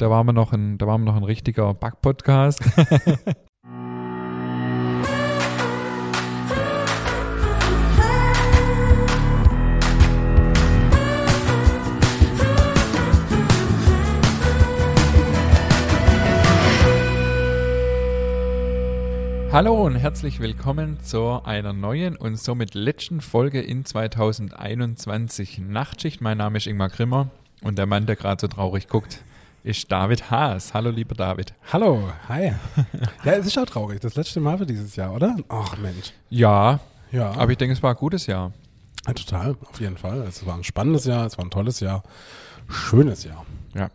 Da waren wir noch ein, da waren wir noch ein richtiger Back-Podcast. Hallo und herzlich willkommen zu einer neuen und somit letzten Folge in 2021 Nachtschicht. Mein Name ist Ingmar Grimmer und der Mann, der gerade so traurig guckt, ist David Haas. Hallo, lieber David. Hallo, hi. ja, es ist auch traurig. Das letzte Mal für dieses Jahr, oder? Ach, Mensch. Ja, Ja, aber ich denke, es war ein gutes Jahr. ja, total, auf jeden Fall. Es war ein spannendes Jahr, es war ein tolles Jahr. Schönes Jahr. Ja.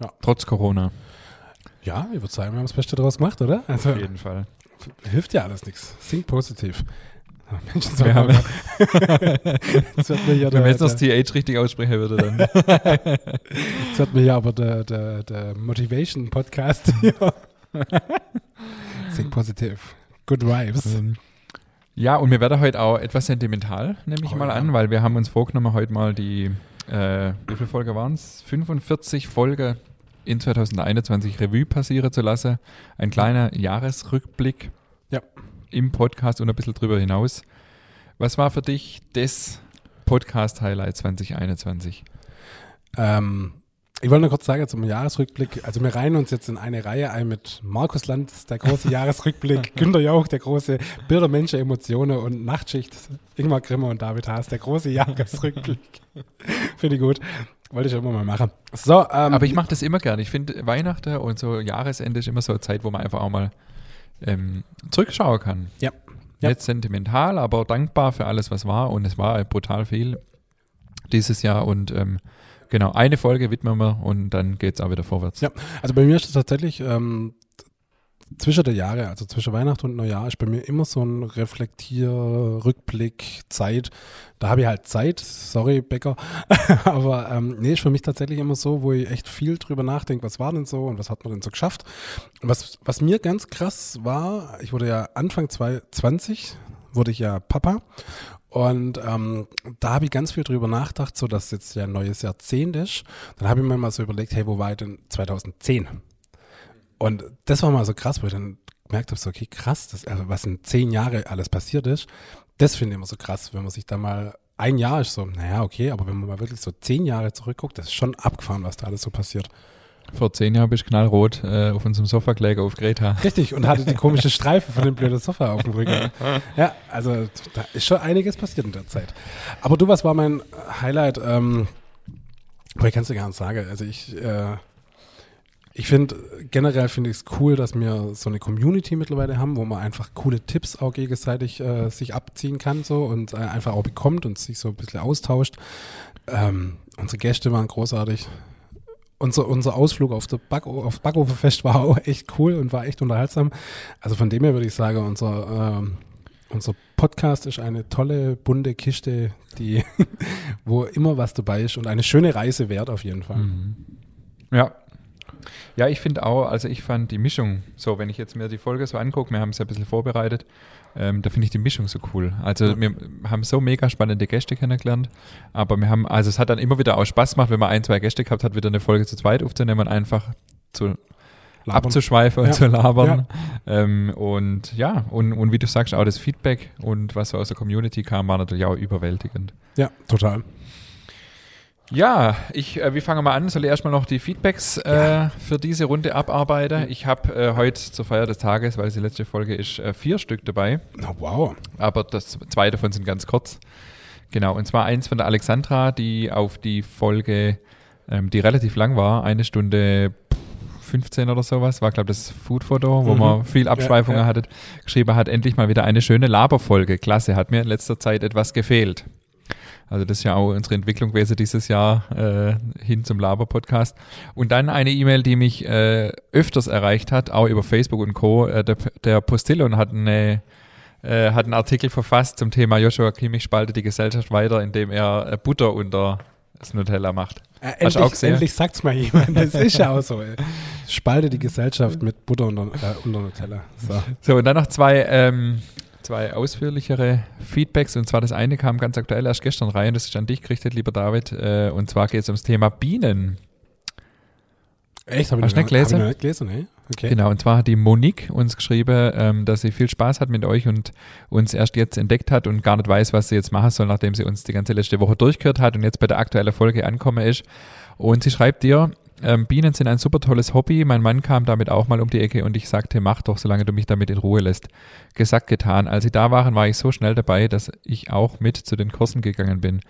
Ja. Trotz Corona. Ja, ich würde sagen, wir haben das Beste daraus gemacht, oder? Also, Auf jeden Fall. hilft ja alles nichts. Think positiv. Mensch, jetzt Wir wird haben, wenn man jetzt noch das TH richtig aussprechen würde, dann. jetzt wird mir hier aber der, der, der Motivation-Podcast hier. Think positiv. Good vibes. Ähm, Ja, und wir werden heute auch etwas sentimental, nehme ich Oh mal ja. an, weil wir haben uns vorgenommen, heute mal die, äh, wie viele Folge waren es? 45 Folge in 2021 Revue passieren zu lassen. Ein kleiner Jahresrückblick Ja. Im Podcast und ein bisschen drüber hinaus. Was war für dich das Podcast-Highlight 2021? Ähm, ich wollte nur kurz sagen zum Jahresrückblick. Also wir reihen uns jetzt in eine Reihe ein mit Markus Lanz, der große Jahresrückblick, Günter Jauch, der große Bilder, Menschen, Emotionen und Nachtschicht, Ingmar Grimmer und David Haas, der große Jahresrückblick. Finde ich gut. Wollte ich immer mal machen. So, ähm, Aber ich mache das immer gerne. Ich finde, Weihnachten und so Jahresende ist immer so eine Zeit, wo man einfach auch mal ähm, zurückschauen kann. Ja. Ja. Nicht sentimental, aber dankbar für alles, was war. Und es war brutal viel dieses Jahr. Und ähm, genau, eine Folge widmen wir und dann geht es auch wieder vorwärts. Ja. Also bei mir ist es tatsächlich ähm, zwischen der Jahre, also zwischen Weihnachten und Neujahr, ist bei mir immer so ein Reflektier, Rückblick, Zeit. Da habe ich halt Zeit, sorry Becker, aber ähm, nee, ist für mich tatsächlich immer so, wo ich echt viel drüber nachdenke, was war denn so und was hat man denn so geschafft. Was, was mir ganz krass war, ich wurde ja Anfang 2020, wurde ich ja Papa und ähm, da habe ich ganz viel drüber nachgedacht, so dass jetzt ja ein neues Jahrzehnt ist. Dann habe ich mir mal so überlegt, hey, wo war ich denn 2010? Und das war mal so krass, wo ich dann gemerkt habe, so, okay, krass, das, also was in zehn Jahren alles passiert ist, das finde ich immer so krass, wenn man sich da mal, ein Jahr ist so, naja, okay, aber wenn man mal wirklich so zehn Jahre zurückguckt, das ist schon abgefahren, was da alles so passiert. Vor zehn Jahren bist du knallrot äh, auf unserem Sofa gelegen auf Greta. Richtig, und hatte die komische Streife von dem blöden Sofa auf dem Rücken. Ja, also da ist schon einiges passiert in der Zeit. Aber du, was war mein Highlight? Ähm, boah, ich kann es dir gar nicht sagen. Also ich, äh, ich finde, generell finde ich es cool, dass wir so eine Community mittlerweile haben, wo man einfach coole Tipps auch gegenseitig äh, sich abziehen kann so und äh, einfach auch bekommt und sich so ein bisschen austauscht. Ähm, unsere Gäste waren großartig. Unser, unser Ausflug auf, der Back, auf Backofenfest war auch echt cool und war echt unterhaltsam. Also von dem her würde ich sagen, unser, ähm, unser Podcast ist eine tolle, bunte Kiste, die, wo immer was dabei ist und eine schöne Reise wert auf jeden Fall. Mhm. Ja. Ja, ich finde auch, also ich fand die Mischung, so wenn ich jetzt mir die Folge so angucke, wir haben es ja ein bisschen vorbereitet, ähm, da finde ich die Mischung so cool. Also Ja. wir haben so mega spannende Gäste kennengelernt, aber wir haben, also es hat dann immer wieder auch Spaß gemacht, wenn man ein, zwei Gäste gehabt hat, wieder eine Folge zu zweit aufzunehmen und einfach zu Labern. abzuschweifen Ja. und zu labern. Ähm, und ja, und, und wie du sagst, auch das Feedback und was so aus der Community kam, war natürlich auch überwältigend. Ja, total. Ja, ich, äh, wir fangen mal an. Soll ich erstmal noch die Feedbacks äh, für diese Runde abarbeiten? Ich habe äh, heute zur Feier des Tages, weil es die letzte Folge ist, äh, vier Stück dabei. Na, wow. Aber das zwei davon sind ganz kurz. Genau, und zwar eins von der Alexandra, die auf die Folge, ähm, die relativ lang war, eine Stunde 15 oder sowas, war, glaube ich, das Foodfoto, wo Mhm. man viel Abschweifungen Ja, ja. hattet, geschrieben hat, endlich mal wieder eine schöne Laberfolge. Klasse, hat mir in letzter Zeit etwas gefehlt. Also das ist ja auch unsere Entwicklung gewesen dieses Jahr äh, hin zum Laber-Podcast. Und dann eine E-Mail, die mich äh, öfters erreicht hat, auch über Facebook und Co. Äh, der, der Postillon hat eine äh, hat einen Artikel verfasst zum Thema Joshua Kimmich spaltet die Gesellschaft weiter, indem er äh, Butter unter das Nutella macht. Äh, du auch endlich, gesehen? endlich sagt's mal jemand. Das ist ja auch so. Ey. Spalte die Gesellschaft mit Butter unter, äh, unter Nutella. So. So, und dann noch zwei, ähm, zwei ausführlichere Feedbacks. Und zwar das eine kam ganz aktuell erst gestern rein. Das ist an dich gerichtet, lieber David. Äh, und zwar geht es ums Thema Bienen. Echt? Hab ich Hast noch du nicht gar- hab ich noch nicht gelesen, ne? Okay. Genau, und zwar hat die Monique uns geschrieben, ähm, dass sie viel Spaß hat mit euch und uns erst jetzt entdeckt hat und gar nicht weiß, was sie jetzt machen soll, nachdem sie uns die ganze letzte Woche durchgehört hat und jetzt bei der aktuellen Folge angekommen ist. Und sie schreibt dir, ähm, Bienen sind ein super tolles Hobby. Mein Mann kam damit auch mal um die Ecke und ich sagte, mach doch, solange du mich damit in Ruhe lässt. Gesagt, getan. Als sie da waren, war ich so schnell dabei, dass ich auch mit zu den Kursen gegangen bin.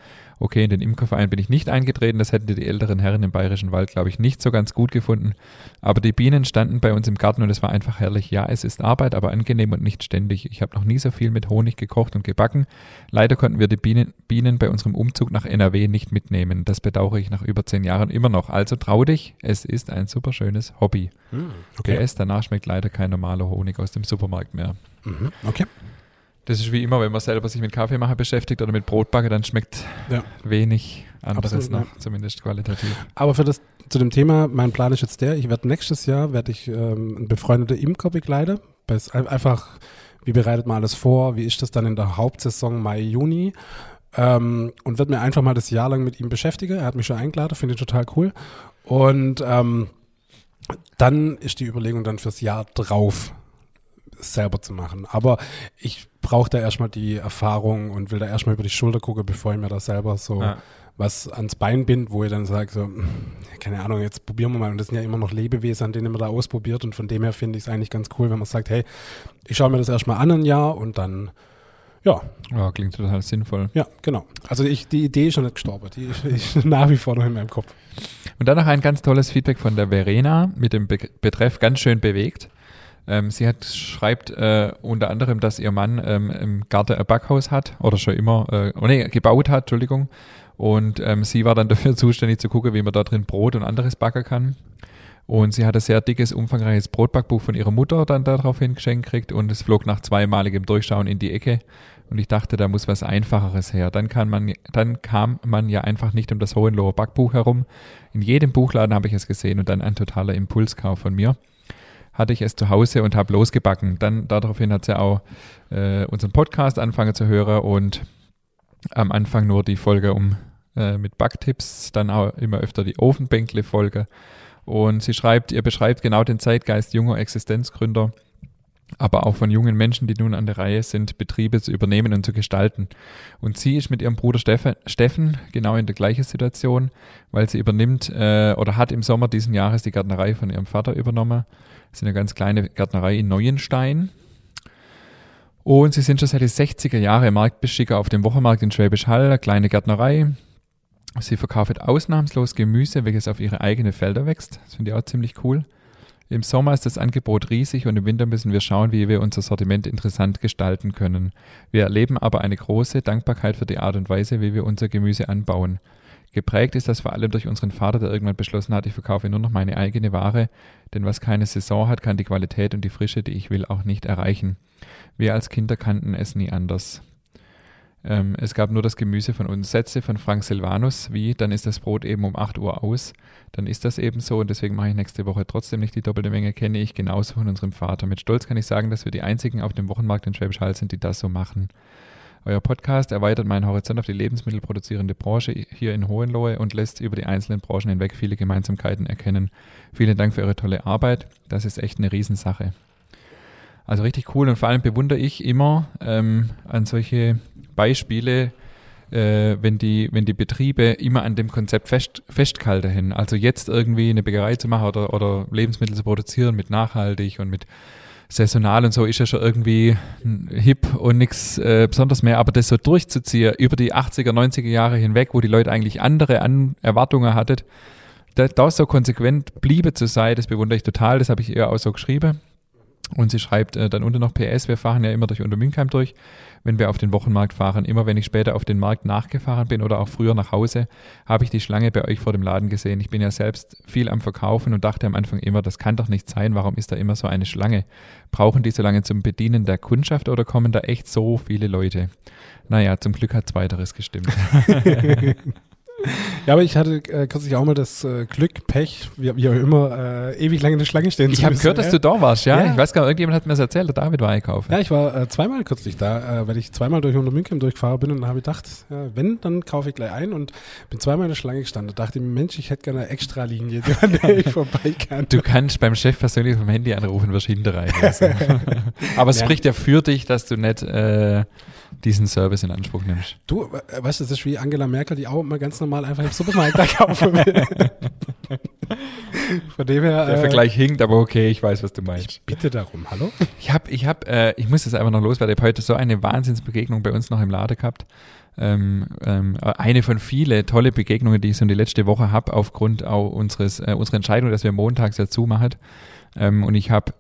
Okay, in den Imkerverein bin ich nicht eingetreten, das hätten die älteren Herren im Bayerischen Wald, glaube ich, nicht so ganz gut gefunden. Aber die Bienen standen bei uns im Garten und es war einfach herrlich. Ja, es ist Arbeit, aber angenehm und nicht ständig. Ich habe noch nie so viel mit Honig gekocht und gebacken. Leider konnten wir die Bienen, Bienen bei unserem Umzug nach NRW nicht mitnehmen. Das bedauere ich nach über zehn Jahren immer noch. Also trau dich, es ist ein super schönes Hobby. Hm, okay. PS, danach schmeckt leider kein normaler Honig aus dem Supermarkt mehr. Mhm. Okay. Das ist wie immer, wenn man selber sich mit Kaffeemacher beschäftigt oder mit Brotbacke, dann schmeckt Ja. wenig anderes Absolut, noch, zumindest qualitativ. Aber für das, zu dem Thema, mein Plan ist jetzt der, ich werde nächstes Jahr, werde ich ähm, einen befreundeten Imker begleiten. Einfach, wie bereitet man alles vor, wie ist das dann in der Hauptsaison Mai, Juni? Ähm, und werde mir einfach mal das Jahr lang mit ihm beschäftigen. Er hat mich schon eingeladen, finde ich total cool. Und ähm, dann ist die Überlegung dann fürs Jahr drauf selber zu machen. Aber ich brauche da erstmal die Erfahrung und will da erstmal über die Schulter gucken, bevor ich mir da selber so Ja. was ans Bein bind, wo ich dann sage, so, keine Ahnung, jetzt probieren wir mal. Und das sind ja immer noch Lebewesen, an denen man da ausprobiert. Und von dem her finde ich es eigentlich ganz cool, wenn man sagt, hey, ich schaue mir das erstmal an ein Jahr und dann, ja, Ja, klingt total sinnvoll. ja, genau. Also ich, die Idee ist schon nicht gestorben. Die ist, ist nach wie vor noch in meinem Kopf. Und dann noch ein ganz tolles Feedback von der Verena mit dem Be Betreff ganz schön bewegt. Ähm, sie hat, schreibt äh, unter anderem, dass ihr Mann ähm, im Garten ein Backhaus hat oder schon immer, äh, oh nee, gebaut hat, Entschuldigung. Und ähm, sie war dann dafür zuständig zu gucken, wie man da drin Brot und anderes backen kann. Und sie hat ein sehr dickes, umfangreiches Brotbackbuch von ihrer Mutter dann daraufhin geschenkt gekriegt und es flog nach zweimaligem Durchschauen in die Ecke. Und ich dachte, da muss was Einfacheres her. Dann, kann man, dann kam man ja einfach nicht um das Hohenloher Backbuch herum. In jedem Buchladen habe ich es gesehen und dann ein totaler Impulskauf von mir. Hatte ich es zu Hause und habe losgebacken. Dann daraufhin hat sie auch äh, unseren Podcast angefangen zu hören und am Anfang nur die Folge um äh, mit Backtipps, dann auch immer öfter die Ofenbänkle-Folge. Und sie schreibt, ihr beschreibt genau den Zeitgeist junger Existenzgründer, aber auch von jungen Menschen, die nun an der Reihe sind, Betriebe zu übernehmen und zu gestalten. Und sie ist mit ihrem Bruder Steffen, Steffen genau in der gleichen Situation, weil sie übernimmt äh, oder hat im Sommer diesen Jahres die Gärtnerei von ihrem Vater übernommen. Das ist eine ganz kleine Gärtnerei in Neuenstein. Und sie sind schon seit den 60er Jahren Marktbeschicker auf dem Wochenmarkt in Schwäbisch Hall, eine kleine Gärtnerei. Sie verkauft ausnahmslos Gemüse, welches auf ihre eigenen Felder wächst. Das finde ich auch ziemlich cool. Im Sommer ist das Angebot riesig und im Winter müssen wir schauen, wie wir unser Sortiment interessant gestalten können. Wir erleben aber eine große Dankbarkeit für die Art und Weise, wie wir unser Gemüse anbauen. Geprägt ist das vor allem durch unseren Vater, der irgendwann beschlossen hat, ich verkaufe nur noch meine eigene Ware, denn was keine Saison hat, kann die Qualität und die Frische, die ich will, auch nicht erreichen. Wir als Kinder kannten es nie anders. Ähm, es gab nur das Gemüse von uns. Sätze von Frank Silvanus, wie, dann ist das Brot eben um 8 Uhr aus. Dann ist das eben so und deswegen mache ich nächste Woche trotzdem nicht die doppelte Menge, kenne ich genauso von unserem Vater. Mit Stolz kann ich sagen, dass wir die einzigen auf dem Wochenmarkt in Schwäbisch Hall sind, die das so machen. Euer Podcast erweitert meinen Horizont auf die lebensmittelproduzierende Branche hier in Hohenlohe und lässt über die einzelnen Branchen hinweg viele Gemeinsamkeiten erkennen. Vielen Dank für eure tolle Arbeit. Das ist echt eine Riesensache. Also richtig cool und vor allem bewundere ich immer ähm, an solche Beispiele, äh, wenn, die, wenn die Betriebe immer an dem Konzept fest, festgehalten haben. Also jetzt irgendwie eine Bäckerei zu machen oder, oder Lebensmittel zu produzieren mit nachhaltig und mit saisonal und so ist ja schon irgendwie hip und nichts äh, besonders mehr, aber das so durchzuziehen über die 80er, 90er Jahre hinweg, wo die Leute eigentlich andere An Erwartungen hatten, da, da so konsequent bliebe zu sein, das bewundere ich total, das habe ich ihr auch so geschrieben. Und sie schreibt äh, dann unten noch PS, wir fahren ja immer durch Untermünkheim durch, wenn wir auf den Wochenmarkt fahren. Immer wenn ich später auf den Markt nachgefahren bin oder auch früher nach Hause, habe ich die Schlange bei euch vor dem Laden gesehen. Ich bin ja selbst viel am Verkaufen und dachte am Anfang immer, das kann doch nicht sein, warum ist da immer so eine Schlange? Brauchen die so lange zum Bedienen der Kundschaft oder kommen da echt so viele Leute? Naja, zum Glück hat zweiteres gestimmt. Ja, aber ich hatte äh, kürzlich auch mal das äh, Glück, Pech, wie, wie auch immer, äh, ewig lange in der Schlange stehen Ich zu habe müssen. gehört, dass du da warst, ja? Ja. Ich weiß gar nicht, irgendjemand hat mir das erzählt, der David war einkaufen. Ja, ich war äh, zweimal kürzlich da, äh, weil ich zweimal durch Untermünchen durchgefahren bin und dann habe ich gedacht, wenn, dann kaufe ich gleich ein und bin zweimal in der Schlange gestanden. Da dachte ich, Mensch, ich hätte gerne eine Extralinie, an der ich vorbei kann. Du kannst beim Chef persönlich vom Handy anrufen, wirst hinterrein. Also. Aber es Ja. spricht ja für dich, dass du nicht äh, diesen Service in Anspruch nimmst. Du, äh, weißt du, das ist wie Angela Merkel, die auch mal ganz normal einfach im Supermarkt da kaufen will. Von dem her, Der äh, Vergleich hinkt, aber okay, ich weiß, was du meinst. bitte darum, hallo? Ich habe, ich habe, äh, ich muss das einfach noch loswerden. Ich habe heute so eine Wahnsinnsbegegnung bei uns noch im Lade gehabt. Ähm, ähm, eine von vielen tolle Begegnungen, die ich so in die letzte Woche habe, aufgrund auch unseres, äh, unserer Entscheidung, dass wir montags ja zumachen. Ähm, und ich habe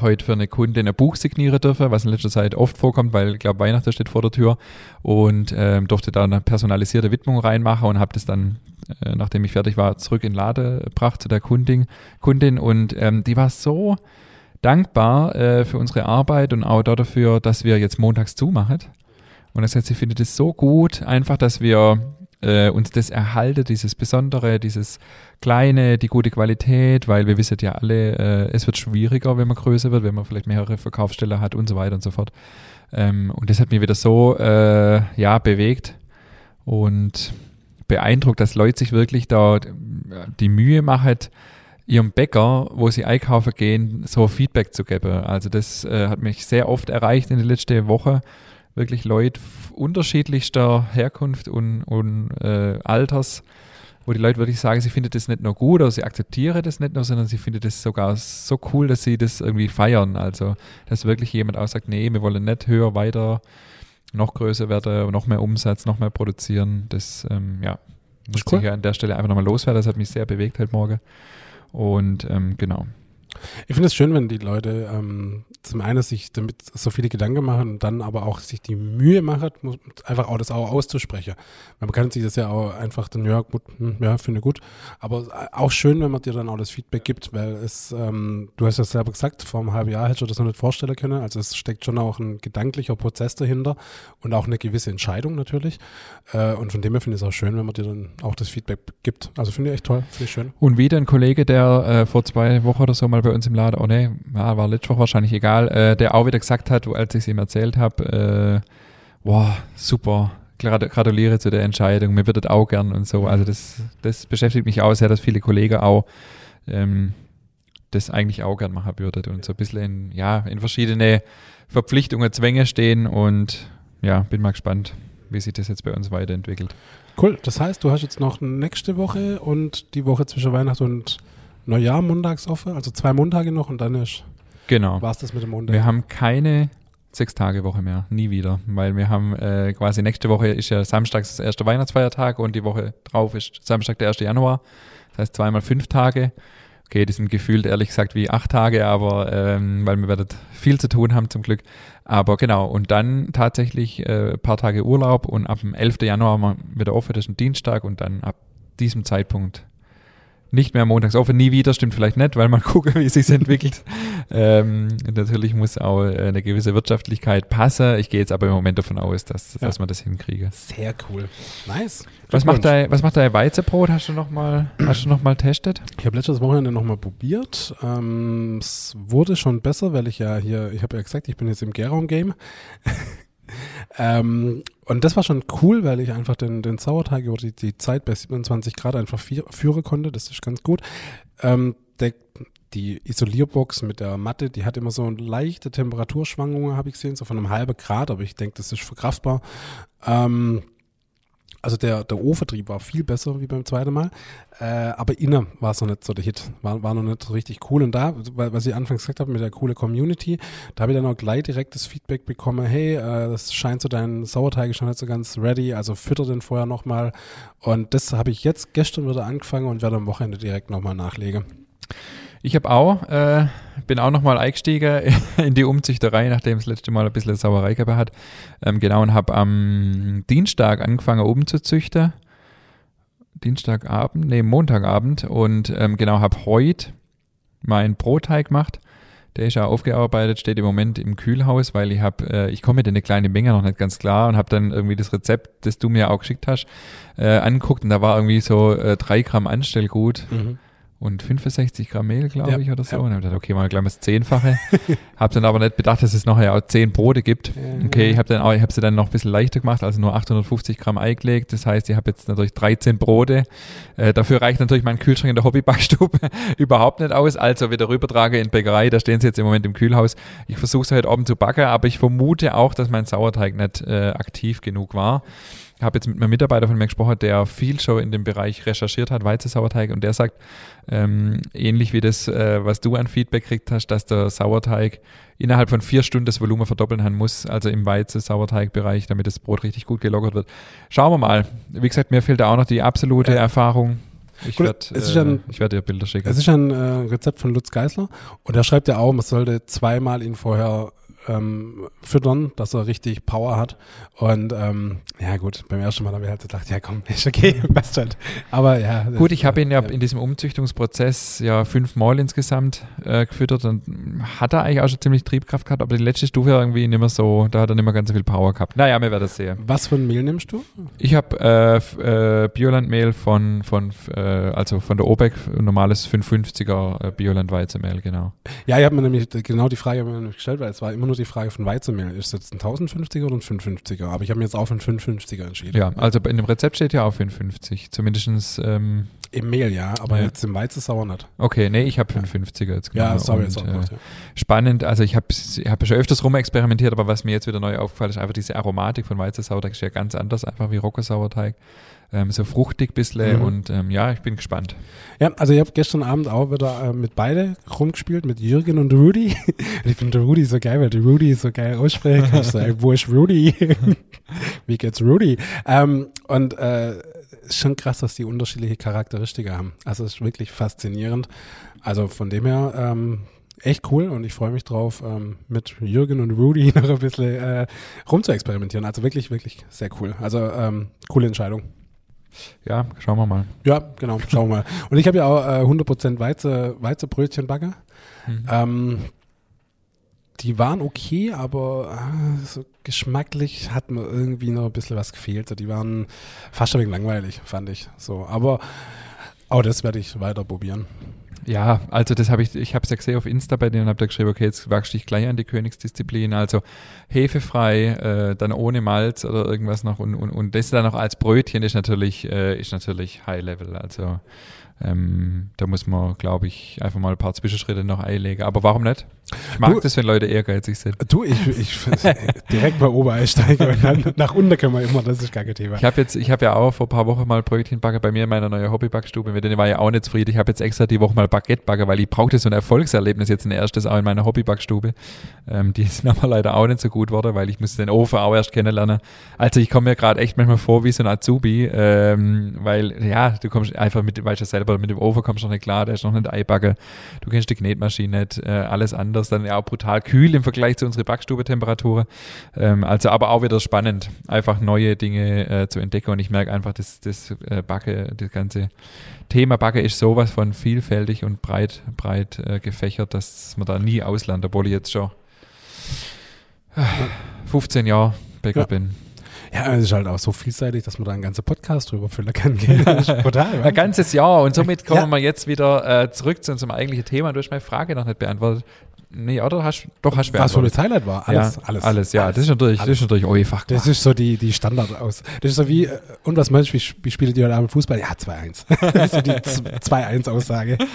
heute für eine Kundin ein Buch signieren dürfen, was in letzter Zeit oft vorkommt, weil ich glaube, Weihnachten steht vor der Tür und ähm, durfte da eine personalisierte Widmung reinmachen und habe das dann, äh, nachdem ich fertig war, zurück in den Lade gebracht zu der Kundin, Kundin und ähm, die war so dankbar äh, für unsere Arbeit und auch dafür, dass wir jetzt montags zumachen. Und das heißt, sie findet es so gut, einfach, dass wir äh, uns das erhalten, dieses Besondere, dieses Kleine, die gute Qualität, weil wir wissen ja alle, äh, es wird schwieriger, wenn man größer wird, wenn man vielleicht mehrere Verkaufsstellen hat und so weiter und so fort. Ähm, und das hat mich wieder so äh, ja, bewegt und beeindruckt, dass Leute sich wirklich da die Mühe machen, ihrem Bäcker, wo sie einkaufen gehen, so Feedback zu geben. Also das äh, hat mich sehr oft erreicht in der letzten Woche. Wirklich Leute unterschiedlichster Herkunft und, und äh, Alters, wo die Leute wirklich sagen, sie finden das nicht nur gut oder sie akzeptieren das nicht nur, sondern sie finden das sogar so cool, dass sie das irgendwie feiern. Also, dass wirklich jemand auch sagt, nee, wir wollen nicht höher, weiter, noch größer werden, noch mehr Umsatz, noch mehr produzieren. Das, ähm, ja, muss cool. ich an der Stelle einfach nochmal loswerden. Das hat mich sehr bewegt heute Morgen. Und ähm, genau. Ich finde es schön, wenn die Leute ähm, zum einen sich damit so viele Gedanken machen und dann aber auch sich die Mühe muss, einfach auch das auch auszusprechen. Man kann sich das ja auch einfach dann, ja, gut, hm, ja, finde gut. Aber auch schön, wenn man dir dann auch das Feedback gibt, weil es, ähm, du hast ja selber gesagt, vor einem halben Jahr hättest du das noch nicht vorstellen können. Also es steckt schon auch ein gedanklicher Prozess dahinter und auch eine gewisse Entscheidung natürlich. Äh, und von dem her finde ich es auch schön, wenn man dir dann auch das Feedback gibt. Also finde ich echt toll, finde ich schön. Und wieder ein Kollege, der äh, vor zwei Wochen oder so mal bei uns im Laden, oh ne, ja, war letzte Woche wahrscheinlich egal, äh, der auch wieder gesagt hat, als ich es ihm erzählt habe, äh, wow, super, gratuliere zu der Entscheidung, mir wird das auch gern und so. Also das, das beschäftigt mich auch sehr, dass viele Kollegen auch ähm, das eigentlich auch gern machen würden und so ein bisschen in, ja, in verschiedene Verpflichtungen, Zwänge stehen und ja, bin mal gespannt, wie sich das jetzt bei uns weiterentwickelt. Cool. Das heißt, du hast jetzt noch nächste Woche und die Woche zwischen Weihnachten und Neujahr montags offen, also zwei Montage noch und dann ist Genau. war's das mit dem Montag. Wir haben keine Sechs-Tage-Woche mehr, nie wieder, weil wir haben äh, quasi nächste Woche ist ja Samstags das erste Weihnachtsfeiertag und die Woche drauf ist Samstag der 1. Januar. Das heißt zweimal fünf Tage. Okay, die sind gefühlt ehrlich gesagt wie acht Tage, aber ähm, weil wir werden viel zu tun haben zum Glück. Aber genau, und dann tatsächlich äh, ein paar Tage Urlaub und ab dem 11. Januar haben wir wieder offen, das ist ein Dienstag und dann ab diesem Zeitpunkt nicht mehr montags offen, nie wieder, stimmt vielleicht nicht, weil man gucke, wie es sich entwickelt. Ähm, natürlich muss auch eine gewisse Wirtschaftlichkeit passen. Ich gehe jetzt aber im Moment davon aus, dass, Ja. dass wir das hinkriegen. Sehr cool. Nice. Was macht, dein, was macht dein Weizenbrot? Hast du noch mal, hast du noch mal testet? Ich habe letztes Wochenende nochmal probiert. Ähm, es wurde schon besser, weil ich ja hier, ich habe ja gesagt, ich bin jetzt im Gärraum-Game. Ähm, und das war schon cool, weil ich einfach den, den Sauerteig über die, die Zeit bei 27 Grad einfach vier, führen konnte. Das ist ganz gut. Ähm, der, die Isolierbox mit der Matte, die hat immer so leichte Temperaturschwankungen, habe ich gesehen, so von einem halben Grad, aber ich denke, das ist verkraftbar. Ähm, also der, der O-Vertrieb war viel besser wie beim zweiten Mal, äh, aber innen war es noch nicht so der Hit, war, war noch nicht so richtig cool. Und da, was ich anfangs gesagt habe mit der coole Community, da habe ich dann auch gleich direkt das Feedback bekommen, hey, äh, das scheint so dein Sauerteig schon nicht so ganz ready, also fütter den vorher nochmal. Und das habe ich jetzt gestern wieder angefangen und werde am Wochenende direkt nochmal nachlegen. Ich habe auch, äh, bin auch noch mal eingestiegen in die Umzüchterei, nachdem es letzte Mal ein bisschen Sauerei gehabt hat. Ähm, genau, und habe am Dienstag angefangen umzuzüchten. Dienstagabend, nee, Montagabend. Und ähm, genau, habe heute meinen Brotteig gemacht. Der ist ja aufgearbeitet, steht im Moment im Kühlhaus, weil ich habe, äh, ich komme mit eine kleine Menge noch nicht ganz klar und habe dann irgendwie das Rezept, das du mir auch geschickt hast, äh, angeguckt und da war irgendwie so äh, drei Gramm Anstellgut. Mhm. Und 65 Gramm Mehl, glaube Ja, ich, oder so. ja. Und habe gedacht, okay, mal gleich mal das Zehnfache. habe dann aber nicht bedacht, dass es nachher auch zehn Brote gibt. Okay, ich habe dann auch, ich habe sie dann noch ein bisschen leichter gemacht, also nur 850 Gramm Ei gelegt. Das heißt, ich habe jetzt natürlich 13 Brote. Äh, dafür reicht natürlich mein Kühlschrank in der Hobbybackstube überhaupt nicht aus. Also wieder rübertrage in die Bäckerei, da stehen sie jetzt im Moment im Kühlhaus. Ich versuche es heute Abend zu backen, aber ich vermute auch, dass mein Sauerteig nicht äh, aktiv genug war. Ich habe jetzt mit einem Mitarbeiter von mir gesprochen, der viel schon in dem Bereich recherchiert hat, Weizensauerteig, und der sagt, ähm, ähnlich wie das, äh, was du an Feedback gekriegt hast, dass der Sauerteig innerhalb von vier Stunden das Volumen verdoppeln haben muss, also im Weizen-Sauerteigbereich, damit das Brot richtig gut gelockert wird. Schauen wir mal. Wie gesagt, mir fehlt da auch noch die absolute Äh, Erfahrung. Ich werde äh, ich werd dir Bilder schicken. Es ist ein äh, Rezept von Lutz Geisler und er schreibt ja auch, man sollte zweimal ihn vorher ähm, füttern, dass er richtig Power hat. Und ähm, ja gut, beim ersten Mal habe ich halt gedacht, ja komm, ist okay, passt halt. Aber ja. Gut, ich habe ihn ja ja. in diesem Umzüchtungsprozess ja fünfmal insgesamt äh, gefüttert und hat er eigentlich auch schon ziemlich Triebkraft gehabt, aber die letzte Stufe irgendwie nicht mehr so, da hat er nicht mehr ganz so viel Power gehabt. Naja, wir werden das sehen. Was für ein Mehl nimmst du? Ich habe äh, äh, Biolandmehl von, von äh, also von der OBEC, ein normales 550er äh, Bioland-Weizenmehl, genau. Ja, ich habe mir nämlich genau die Frage gestellt, weil es war immer nur die Frage von Weizenmehl. Ist es jetzt ein 1050er oder ein 550er? Aber ich habe mir jetzt auch für einen 550er entschieden. Ja, also in dem Rezept steht ja auch 550, zumindestens, ähm, Im Mehl, ja, aber Ja. jetzt im Weizensauer nicht. okay, nee, ich habe 550er jetzt Ja, das habe ich Und, jetzt auch äh, gemacht. Ja. spannend. Also ich habe ich hab schon öfters rumexperimentiert, aber was mir jetzt wieder neu aufgefallen ist, einfach diese Aromatik von Weizensauerteig ist ja ganz anders, einfach wie Roccasauerteig. Ähm, so fruchtig bisschen Mhm. und ähm, ja, ich bin gespannt. Ja, also ich habe gestern Abend auch wieder äh, mit beide rumgespielt, mit Jürgen und Rudy. Ich finde Rudy so geil, weil der Rudy so geil aussprechen kann. Ich ey, wo ist Rudy? Wie geht's Rudy? Ähm, und äh, ist schon krass, dass die unterschiedliche Charakteristika haben. Also es ist wirklich faszinierend. Also von dem her ähm, echt cool und ich freue mich drauf, ähm, mit Jürgen und Rudy noch ein bisschen äh, rumzuexperimentieren. Also wirklich, wirklich sehr cool. Also ähm, coole Entscheidung. Ja, schauen wir mal. Ja, genau, schauen wir mal. Und ich habe ja auch äh, 100% Weize, Weizebrötchen backe. Mhm. Ähm, die waren okay, aber äh, so geschmacklich hat mir irgendwie noch ein bisschen was gefehlt. So, Die waren fast ein wenig langweilig, fand ich. So, aber auch das werde ich weiter probieren. Ja, also das habe ich, ich habe es ja gesehen auf Insta bei denen und habe da geschrieben, okay, jetzt du dich gleich an die Königsdisziplin, also hefefrei, äh, dann ohne Malz oder irgendwas noch und, und, und das dann noch als Brötchen ist natürlich, äh, ist natürlich High Level, also ähm, da muss man, glaube ich, einfach mal ein paar Zwischenschritte noch einlegen, aber warum nicht? Ich mag Du- das, wenn Leute ehrgeizig sind. Du, ich, ich direkt bei Ober einsteigen und dann nach unten können wir immer, das ist gar kein Thema. Ich habe jetzt, ich habe ja auch vor ein paar Wochen mal Brötchen backen bei mir in meiner neuen Hobbybackstube. Mit denen war ich auch nicht zufrieden. Ich habe jetzt extra die Woche mal Baguette backen, weil ich brauchte so ein Erfolgserlebnis jetzt ein erstes auch in meiner Hobbybackstube. Ähm, die sind aber leider auch nicht so gut geworden, weil ich musste den Ofen auch erst kennenlernen. Also ich komme mir gerade echt manchmal vor wie so ein Azubi, ähm, weil ja, du kommst einfach mit, weißt du selber, mit dem Ofen kommst du noch nicht klar, der ist noch nicht einbacken. Du kennst die Knetmaschine nicht, äh, alles anders. Dann ja auch brutal kühl im Vergleich zu unserer Backstube-Temperatur. Ähm, also aber auch wieder spannend, einfach neue Dinge äh, zu entdecken und ich merke einfach, dass das äh, Backe, das ganze Thema Backe ist sowas von vielfältig und breit, breit äh, gefächert, dass man da nie auslandet, obwohl ich jetzt schon äh, 15 Jahre Bäcker Ja. bin. Ja, es ist halt auch so vielseitig, dass man da einen ganzen Podcast drüber füllen kann. brutal. Ein ganzes Jahr und somit kommen Ja. wir jetzt wieder äh, zurück zu unserem eigentlichen Thema. Du hast meine Frage noch nicht beantwortet. Nee, oder hast doch hast du Was für das Highlight war. Alles, ja, alles. alles, ja. Das ist natürlich, das ist natürlich euer Fach. Das ist so die, die Standard aus. Das ist so wie, äh, und was meinst du, wie, wie spielt ihr heute Abend Fußball? Ja, 2-1. das ist so die Z- 2-1-Aussage.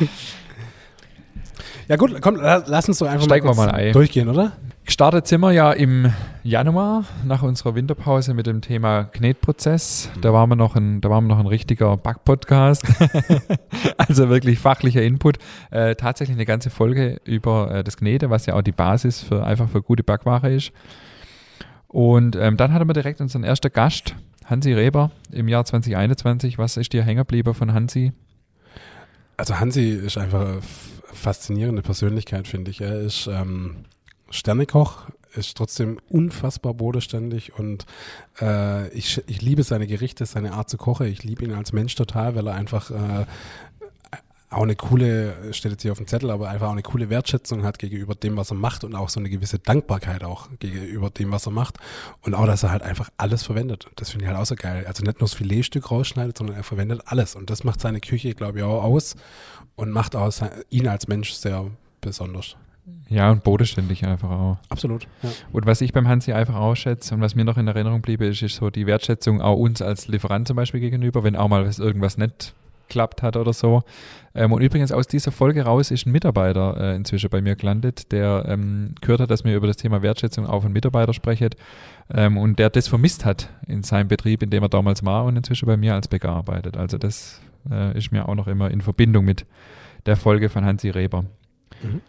Ja gut, komm, la- lass uns doch einfach kurz mal ein. durchgehen, oder? Gestartet sind wir ja im Januar nach unserer Winterpause mit dem Thema Knetprozess. Da waren wir noch ein, da waren wir noch ein richtiger Backpodcast. also wirklich fachlicher Input. Äh, tatsächlich eine ganze Folge über äh, das Knete, was ja auch die Basis für einfach für gute Backware ist. Und ähm, dann hatten wir direkt unseren ersten Gast, Hansi Reber, im Jahr 2021. Was ist dir hängen geblieben von Hansi? Also Hansi ist einfach eine faszinierende Persönlichkeit, finde ich. Er ist ähm, Sternekoch, ist trotzdem unfassbar bodenständig und äh, ich, ich liebe seine Gerichte, seine Art zu kochen. Ich liebe ihn als Mensch total, weil er einfach äh, auch eine coole, steht jetzt hier auf dem Zettel, aber einfach auch eine coole Wertschätzung hat gegenüber dem, was er macht und auch so eine gewisse Dankbarkeit auch gegenüber dem, was er macht. Und auch, dass er halt einfach alles verwendet. Das finde ich halt auch so geil. Also nicht nur das Filetstück rausschneidet, sondern er verwendet alles. Und das macht seine Küche, glaube ich, auch aus und macht auch ihn als Mensch sehr besonders. Ja, und bodenständig einfach auch. Absolut. Ja. Und was ich beim Hansi einfach ausschätze und was mir noch in Erinnerung blieb, ist, ist so die Wertschätzung auch uns als Lieferant zum Beispiel gegenüber, wenn auch mal was, irgendwas nicht klappt hat oder so. Ähm, und übrigens aus dieser Folge raus ist ein Mitarbeiter äh, inzwischen bei mir gelandet, der ähm, gehört hat, dass mir über das Thema Wertschätzung auch von Mitarbeiter sprechen ähm, und der das vermisst hat in seinem Betrieb, in dem er damals war und inzwischen bei mir als Bäcker arbeitet. Also das äh, ist mir auch noch immer in Verbindung mit der Folge von Hansi Reber. Mhm.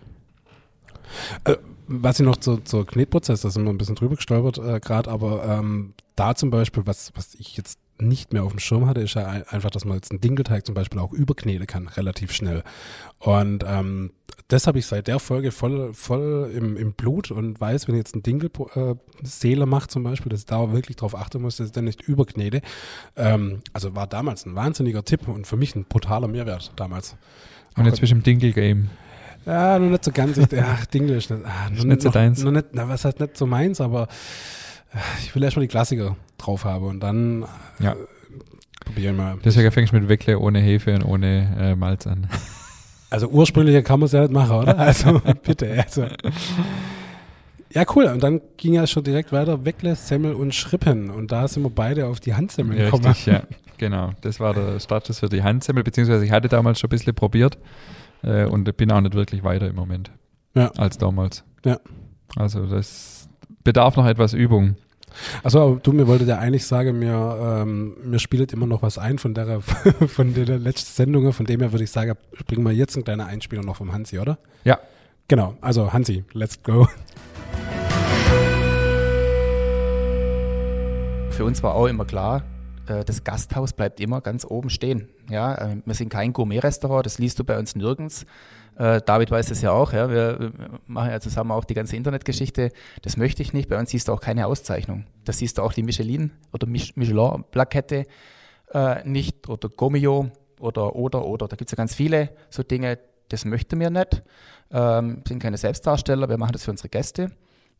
Äh, was ich noch zu, zur Knetprozess, da sind wir ein bisschen drüber gestolpert äh, gerade, aber ähm, da zum Beispiel, was, was ich jetzt nicht mehr auf dem Schirm hatte, ist ja einfach, dass man jetzt einen Dinkelteig zum Beispiel auch überkneten kann, relativ schnell. Und ähm, das habe ich seit der Folge voll, voll im, im Blut und weiß, wenn ich jetzt einen Dinkelseele äh, mache zum Beispiel, dass ich da wirklich drauf achten muss, dass ich dann nicht überknete. Ähm, also war damals ein wahnsinniger Tipp und für mich ein brutaler Mehrwert damals. Und jetzt bist du im Dinkel-Game. Ja, noch nicht so ganz. Ach, Dinkel ist nicht, ah, noch, nicht so deins. Noch nicht, na, was heißt nicht so meins, aber äh, ich will erstmal die Klassiker drauf haben und dann äh, ja. probieren mal. Deswegen fängst du mit Weckle ohne Hefe und ohne äh, Malz an. Also ursprünglich kann man es ja nicht machen, oder? Also bitte. Also. Ja, cool. Und dann ging ja schon direkt weiter Weckle, Semmel und Schrippen. Und da sind wir beide auf die Handsemmel gekommen. Richtig, ja. Genau. Das war der Status für die Handsemmel, beziehungsweise ich hatte damals schon ein bisschen probiert äh, und bin auch nicht wirklich weiter im Moment ja. als damals. Ja. Also das bedarf noch etwas Übung. Also du, mir wolltet ja eigentlich sagen, mir, ähm, mir spielt immer noch was ein von der, von der letzten Sendung. Von dem her würde ich sagen, bringen wir jetzt einen kleinen Einspieler noch vom Hansi, oder? Ja. Genau, also Hansi, let's go. Für uns war auch immer klar, das Gasthaus bleibt immer ganz oben stehen. Ja, äh, wir sind kein Gourmet-Restaurant, das liest du bei uns nirgends. Äh, David weiß es ja auch, ja. Wir machen ja zusammen auch die ganze Internetgeschichte. Das möchte ich nicht. Bei uns siehst du auch keine Auszeichnung. Da siehst du auch die Michelin oder Michelin-Plakette äh, nicht oder Gomio oder oder oder. Da gibt es ja ganz viele so Dinge, das möchten wir nicht. Ähm, sind keine Selbstdarsteller, wir machen das für unsere Gäste.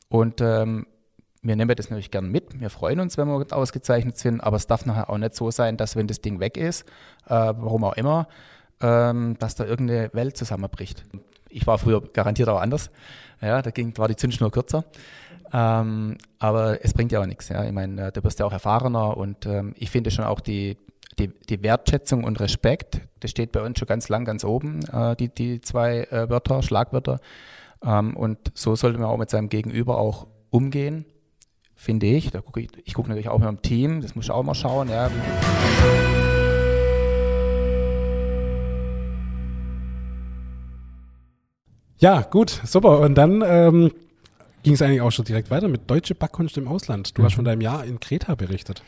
Und ähm, wir nehmen das natürlich gern mit. Wir freuen uns, wenn wir ausgezeichnet sind, aber es darf nachher auch nicht so sein, dass wenn das Ding weg ist, äh, warum auch immer, ähm, dass da irgendeine Welt zusammenbricht. Ich war früher garantiert auch anders. Ja, da ging, war die Zündschnur kürzer. Ähm, aber es bringt ja auch nichts. Ja. Ich meine, du wirst ja auch erfahrener und ähm, ich finde schon auch die, die, die, Wertschätzung und Respekt, das steht bei uns schon ganz lang ganz oben, äh, die, die zwei äh, Wörter, Schlagwörter. Ähm, und so sollte man auch mit seinem Gegenüber auch umgehen, finde ich. Da guck ich. Ich gucke natürlich auch mit dem Team, das muss ich auch mal schauen. Ja. Ja, gut, super. Und dann ähm, ging es eigentlich auch schon direkt weiter mit deutsche Backkunst im Ausland. Du mhm. hast von deinem Jahr in Kreta berichtet.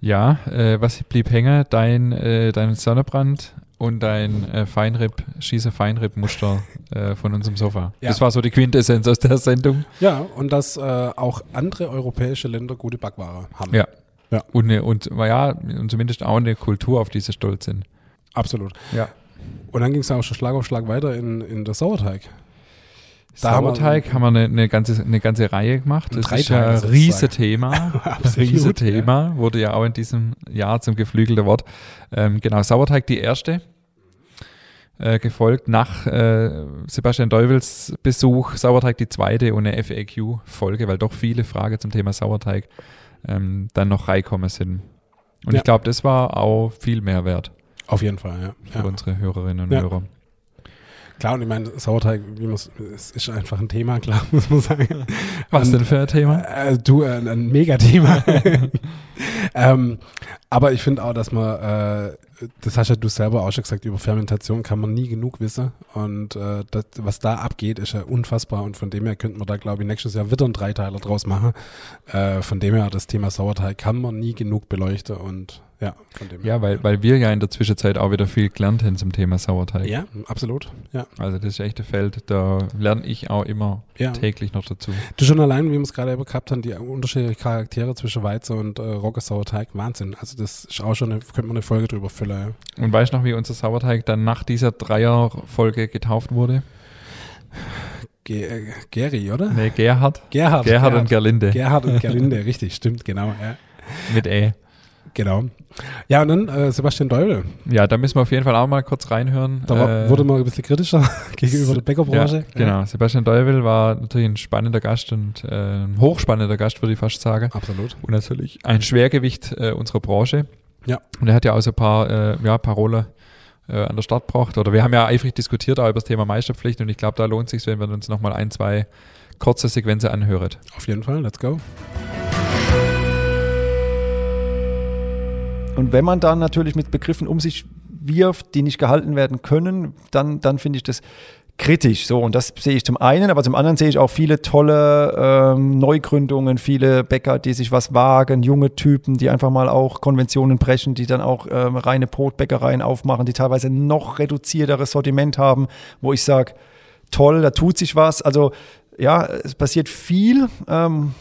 Ja, äh, was blieb hängen? Dein, äh, dein Sonnebrand und dein äh, Feinripp, Schieße Feinripp-Muster äh, von unserem Sofa. Ja. Das war so die Quintessenz aus der Sendung. Ja, und dass äh, auch andere europäische Länder gute Backware haben. Ja. ja. Und, und, ja, und zumindest auch eine Kultur, auf die sie stolz sind. Absolut. Ja. Und dann ging es auch schon Schlag auf Schlag weiter in, in der Sauerteig. Da Sauerteig haben wir, haben wir eine, eine, ganze, eine ganze Reihe gemacht. Das ist ja ein Riesethema. Riesethema. Ja. Wurde ja auch in diesem Jahr zum geflügelten Wort. Ähm, genau, Sauerteig die erste. Äh, gefolgt nach äh, Sebastian Deuvels Besuch Sauerteig die zweite und eine FAQ-Folge, weil doch viele Fragen zum Thema Sauerteig ähm, dann noch reinkommen sind. Und ja. ich glaube, das war auch viel mehr wert. Auf jeden Fall, ja. Für ja. unsere Hörerinnen und Hörer. Klar, und ich meine, Sauerteig, wie muss, es ist einfach ein Thema, klar, muss man sagen. Was und, denn für ein Thema? Äh, du, äh, ein Megathema. ähm, aber ich finde auch, dass man, äh, das hast ja du selber auch schon gesagt, über Fermentation kann man nie genug wissen. Und äh, das, was da abgeht, ist ja unfassbar. Und von dem her könnte man da, glaube ich, nächstes Jahr wieder einen Dreiteiler draus machen. Äh, von dem her, das Thema Sauerteig kann man nie genug beleuchten und ja, von dem Ja, weil, weil wir ja in der Zwischenzeit auch wieder viel gelernt haben zum Thema Sauerteig. Ja, absolut. Ja. Also das ist echt ein Feld, da lerne ich auch immer ja. täglich noch dazu. Du schon allein, wie wir es gerade eben gehabt haben, die unterschiedlichen Charaktere zwischen Weizen und äh, Roggensauerteig, Wahnsinn. Also das ist auch schon, eine, könnte man eine Folge drüber füllen. Ja. Und weißt du noch, wie unser Sauerteig dann nach dieser Dreierfolge getauft wurde? Ge äh, Geri, oder? Nee, Gerhard. Gerhard. Gerhard und Gerlinde. Gerhard und Gerlinde, richtig, stimmt, genau, ja. Mit E. Genau. Ja, und dann äh, Sebastian Deubel. Ja, da müssen wir auf jeden Fall auch mal kurz reinhören. Da war, Äh, wurde man ein bisschen kritischer gegenüber der Bäckerbranche. Ja, genau. Sebastian Deuvel war natürlich ein spannender Gast und äh, ein hochspannender Gast, würde ich fast sagen. Absolut. Und natürlich ein Schwergewicht äh, unserer Branche. Ja. Und er hat ja auch so ein paar äh, ja, Parole äh, an der Start gebracht. Oder wir haben ja eifrig diskutiert auch über das Thema Meisterpflicht und ich glaube, da lohnt es sich, wenn wir uns nochmal ein, zwei kurze Sequenzen anhören. Auf jeden Fall, let's go. Und wenn man dann natürlich mit Begriffen um sich wirft, die nicht gehalten werden können, dann, dann finde ich das kritisch. So, und das sehe ich zum einen, aber zum anderen sehe ich auch viele tolle ähm, Neugründungen, viele Bäcker, die sich was wagen, junge Typen, die einfach mal auch Konventionen brechen, die dann auch ähm, reine Brotbäckereien aufmachen, die teilweise noch reduzierteres Sortiment haben, wo ich sage, toll, da tut sich was. Also ja, es passiert viel. Ähm,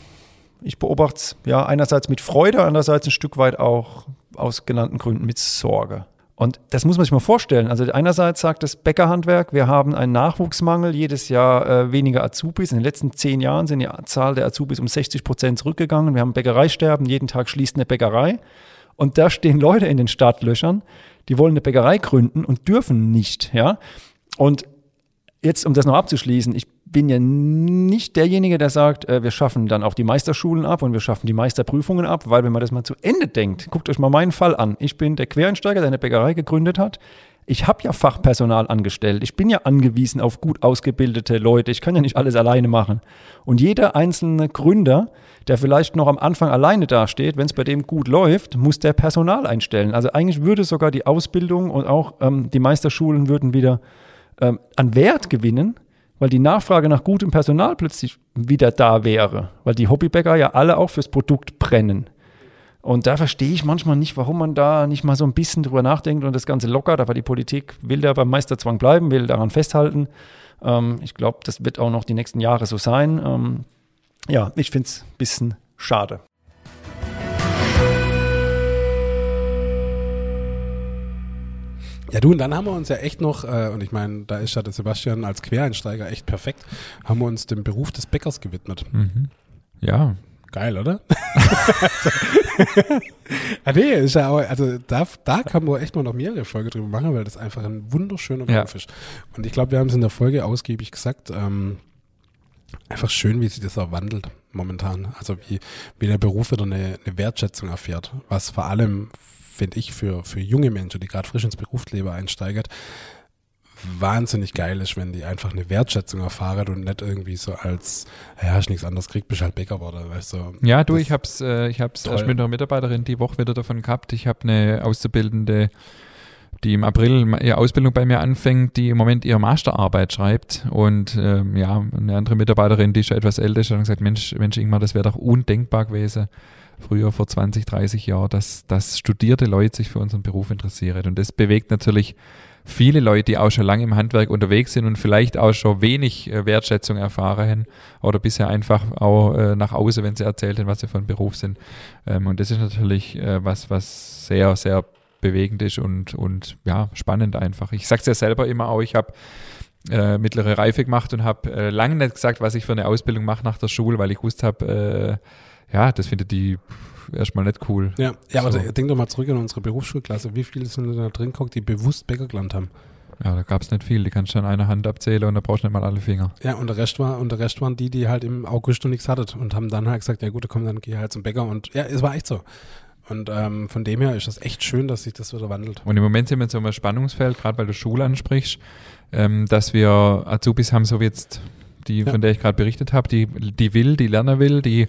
ich beobachte es ja einerseits mit Freude, andererseits ein Stück weit auch aus genannten Gründen mit Sorge. Und das muss man sich mal vorstellen. Also einerseits sagt das Bäckerhandwerk, wir haben einen Nachwuchsmangel, jedes Jahr äh, weniger Azubis. In den letzten zehn Jahren sind die Zahl der Azubis um 60 Prozent zurückgegangen. Wir haben Bäckereisterben, jeden Tag schließt eine Bäckerei. Und da stehen Leute in den Startlöchern, die wollen eine Bäckerei gründen und dürfen nicht. Ja? Und jetzt, um das noch abzuschließen, ich bin ja nicht derjenige, der sagt, äh, wir schaffen dann auch die Meisterschulen ab und wir schaffen die Meisterprüfungen ab, weil wenn man das mal zu Ende denkt, guckt euch mal meinen Fall an. Ich bin der Quereinsteiger, der eine Bäckerei gegründet hat. Ich habe ja Fachpersonal angestellt. Ich bin ja angewiesen auf gut ausgebildete Leute. Ich kann ja nicht alles alleine machen. Und jeder einzelne Gründer, der vielleicht noch am Anfang alleine dasteht, wenn es bei dem gut läuft, muss der Personal einstellen. Also eigentlich würde sogar die Ausbildung und auch ähm, die Meisterschulen würden wieder ähm, an Wert gewinnen, weil die Nachfrage nach gutem Personal plötzlich wieder da wäre, weil die Hobbybäcker ja alle auch fürs Produkt brennen. Und da verstehe ich manchmal nicht, warum man da nicht mal so ein bisschen drüber nachdenkt und das Ganze lockert, aber die Politik will da beim Meisterzwang bleiben, will daran festhalten. Ähm, ich glaube, das wird auch noch die nächsten Jahre so sein. Ähm, ja, ich finde es ein bisschen schade. Ja, du, und dann haben wir uns ja echt noch, äh, und ich meine, da ist ja der Sebastian als Quereinsteiger echt perfekt, haben wir uns dem Beruf des Bäckers gewidmet. Mhm. Ja, Geil, oder? ah, nee, ist ja auch, also da, da kann man echt mal noch mehrere Folge drüber machen, weil das einfach ein wunderschöner Ja. Beruf ist. Und ich glaube, wir haben es in der Folge ausgiebig gesagt, ähm, einfach schön, wie sich das auch wandelt momentan. Also wie, wie der Beruf wieder eine, eine Wertschätzung erfährt, was vor allem, finde ich, für, für junge Menschen, die gerade frisch ins Berufsleben einsteigert, wahnsinnig geil ist, wenn die einfach eine Wertschätzung erfahren und nicht irgendwie so als, ja, hast nichts anderes gekriegt, bist halt Bäcker geworden, weißt du. Ja, du, ich hab's, äh, ich hab's Toll. erst mit einer Mitarbeiterin die Woche wieder davon gehabt. Ich habe eine Auszubildende, die im April ihre Ausbildung bei mir anfängt, die im Moment ihre Masterarbeit schreibt. Und ähm, ja, eine andere Mitarbeiterin, die schon etwas älter ist, hat gesagt, Mensch, Mensch Ingmar, das wäre doch undenkbar gewesen, früher vor 20, 30 Jahren, dass, dass studierte Leute sich für unseren Beruf interessieren. Und das bewegt natürlich viele Leute, die auch schon lange im Handwerk unterwegs sind und vielleicht auch schon wenig äh, Wertschätzung erfahren oder bisher einfach auch äh, nach außen, wenn sie erzählt haben, was sie für ein Beruf sind. Ähm, und das ist natürlich äh, was, was sehr, sehr bewegend ist und, und ja, spannend einfach. Ich sage es ja selber immer auch, ich habe äh, mittlere Reife gemacht und habe äh, lange nicht gesagt, was ich für eine Ausbildung mache nach der Schule, weil ich gewusst habe, äh, ja, das findet die erstmal nicht cool. Ja, ja aber So. denk doch mal zurück an unsere Berufsschulklasse. Wie viele sind da drin geguckt, die bewusst Bäcker gelernt haben? Ja, da gab es nicht viel. Die kannst du an einer Hand abzählen und da brauchst du nicht mal alle Finger. Ja, und der Rest war, und der Rest waren die, die halt im August noch nichts hatten und haben dann halt gesagt, ja gut, komm, dann geh halt zum Bäcker und ja, es war echt so. Und ähm, von dem her ist das echt schön, dass sich das wieder wandelt. Und im Moment sind wir in so einem Spannungsfeld, gerade weil du Schule ansprichst, ähm, dass wir Azubis haben, so wie jetzt die, Ja. von der ich gerade berichtet habe, die, die will, die lernen will, die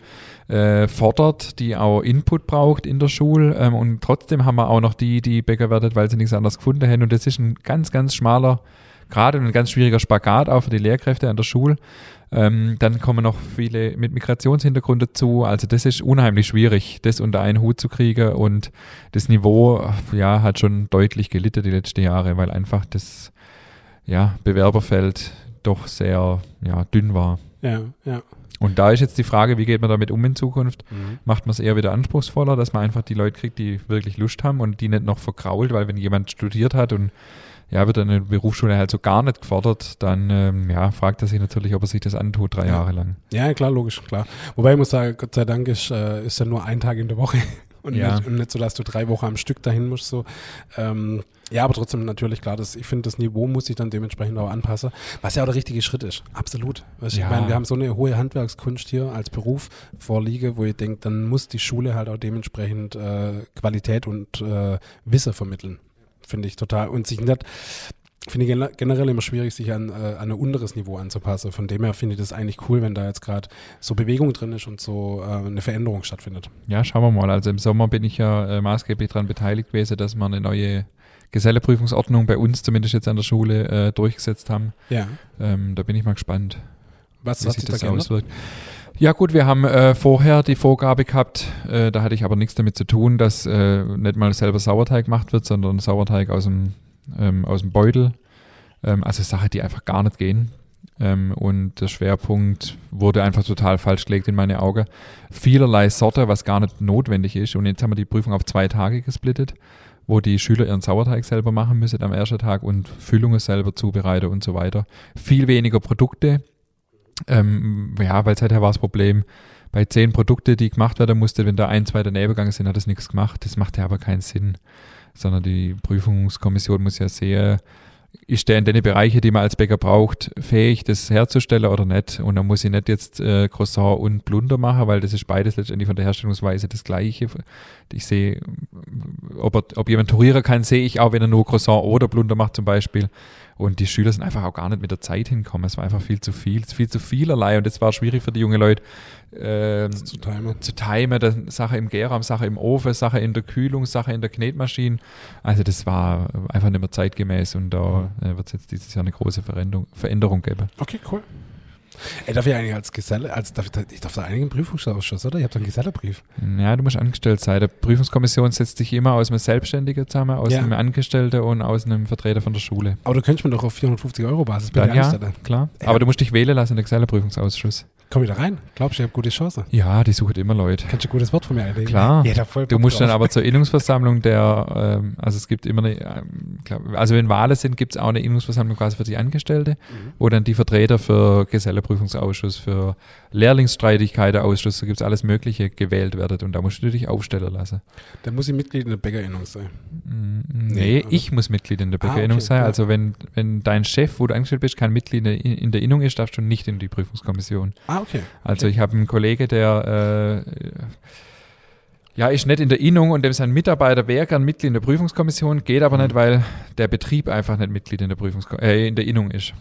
äh, fordert, die auch Input braucht in der Schule. Ähm, und trotzdem haben wir auch noch die, die Bäcker werden, weil sie nichts anderes gefunden haben. Und das ist ein ganz, ganz schmaler und ein ganz schwieriger Spagat auch für die Lehrkräfte an der Schule. Ähm, dann kommen noch viele mit Migrationshintergrund dazu. Also das ist unheimlich schwierig, das unter einen Hut zu kriegen. Und das Niveau ja, hat schon deutlich gelitten die letzten Jahre, weil einfach das ja, Bewerberfeld doch sehr ja, dünn war. Ja, ja. Und da ist jetzt die Frage, wie geht man damit um in Zukunft? Mhm. Macht man es eher wieder anspruchsvoller, dass man einfach die Leute kriegt, die wirklich Lust haben und die nicht noch verkrault, weil wenn jemand studiert hat und ja, wird in der Berufsschule halt so gar nicht gefordert, dann ähm, ja, fragt er sich natürlich, ob er sich das antut, drei Ja. Jahre lang. Ja, klar, logisch, klar. Wobei ich muss sagen, Gott sei Dank ist, äh, ist ja nur ein Tag in der Woche und, Ja. nicht, und nicht so, dass du drei Wochen am Stück dahin musst. So. Ähm, ja, aber trotzdem natürlich klar, dass ich finde, das Niveau muss sich dann dementsprechend auch anpassen, was ja auch der richtige Schritt ist. Absolut. Weißt, Ja. Ich meine, wir haben so eine hohe Handwerkskunst hier als Beruf vorliege, wo ich denke, dann muss die Schule halt auch dementsprechend äh, Qualität und äh, Wissen vermitteln. Finde ich total. Und sich nicht finde ich gener- generell immer schwierig, sich an, äh, an ein unteres Niveau anzupassen. Von dem her finde ich das eigentlich cool, wenn da jetzt gerade so Bewegung drin ist und so äh, eine Veränderung stattfindet. Ja, schauen wir mal. Also im Sommer bin ich ja äh, maßgeblich daran beteiligt gewesen, dass wir eine neue Geselleprüfungsordnung bei uns zumindest jetzt an der Schule äh, durchgesetzt haben. Ja. Ähm, da bin ich mal gespannt, Was wie sich sich da das geändert? Ja gut, wir haben äh, vorher die Vorgabe gehabt, äh, da hatte ich aber nichts damit zu tun, dass äh, nicht mal selber Sauerteig gemacht wird, sondern Sauerteig aus dem, ähm, aus dem Beutel. Ähm, also Sachen, die einfach gar nicht gehen. Ähm, und der Schwerpunkt wurde einfach total falsch gelegt in meine Augen. Vielerlei Sorte, was gar nicht notwendig ist. Und jetzt haben wir die Prüfung auf zwei Tage gesplittet, wo die Schüler ihren Sauerteig selber machen müssen am ersten Tag und Füllungen selber zubereiten und so weiter. Viel weniger Produkte. Ähm, ja, weil seither war das Problem, bei zehn Produkte, die gemacht werden musste, wenn da ein, zwei daneben gegangen sind, hat das nichts gemacht. Das macht ja aber keinen Sinn. Sondern die Prüfungskommission muss ja sehen, ist der in den Bereiche, die man als Bäcker braucht, fähig, das herzustellen oder nicht? Und dann muss ich nicht jetzt äh, Croissant und Blunder machen, weil das ist beides letztendlich von der Herstellungsweise das Gleiche. Ich sehe, ob, ob jemand turieren kann, sehe ich auch, wenn er nur Croissant oder Blunder macht zum Beispiel. Und die Schüler sind einfach auch gar nicht mit der Zeit hinkommen. Es war einfach viel zu viel, viel zu vielerlei. Und es war schwierig für die jungen Leute, ähm, Zu timen. zu timen, Sache im Gärraum, Sache im Ofen, Sache in der Kühlung, Sache in der Knetmaschine. Also das war einfach nicht mehr zeitgemäß und da äh, wird es jetzt dieses Jahr eine große Veränderung, Veränderung geben. Okay, cool. Ey, darf ich eigentlich als Geselle, als darf, ich darf da einigen Prüfungsausschuss, oder? Ihr habt doch einen Gesellebrief. Ja, du musst angestellt sein. Der Prüfungskommission setzt sich immer aus einem Selbstständigen zusammen, aus Ja. einem Angestellten und aus einem Vertreter von der Schule. Aber du könntest mir doch auf 450 Euro Basis bitte Dann, ja, klar. Ja. Aber du musst dich wählen lassen in den Gesellenprüfungsausschuss. Komm ich da rein? Glaubst du, ich habe gute Chance? Ja, die suchen immer Leute. Kannst du ein gutes Wort von mir einlegen? Klar. Voll Du musst dann drauf. aber zur Innungsversammlung der, ähm, also es gibt immer eine, ähm, glaub, also wenn Wahlen sind, gibt es auch eine Innungsversammlung quasi für die Angestellte, Mhm. wo dann die Vertreter für Geselleprüfungsausschuss, für Lehrlingsstreitigkeitenausschuss, da gibt es alles Mögliche gewählt werden und da musst du dich aufstellen lassen. Dann muss ich Mitglied in der Bäckerinnung sein. Mm, Nee, Nee, oder? ich muss Mitglied in der Ah, Bäckerinnung okay, sein. ja. Also wenn, wenn dein Chef, wo du angestellt bist, kein Mitglied in der, in der Innung ist, darfst du nicht in die Prüfungskommission. Ah, okay. Also ich habe einen Kollege, der äh, ja ist nicht in der Innung und dem sein Mitarbeiter wäre gern Mitglied in der Prüfungskommission, geht aber Mhm. nicht, weil der Betrieb einfach nicht Mitglied in der Prüfungskom äh, in der Innung ist.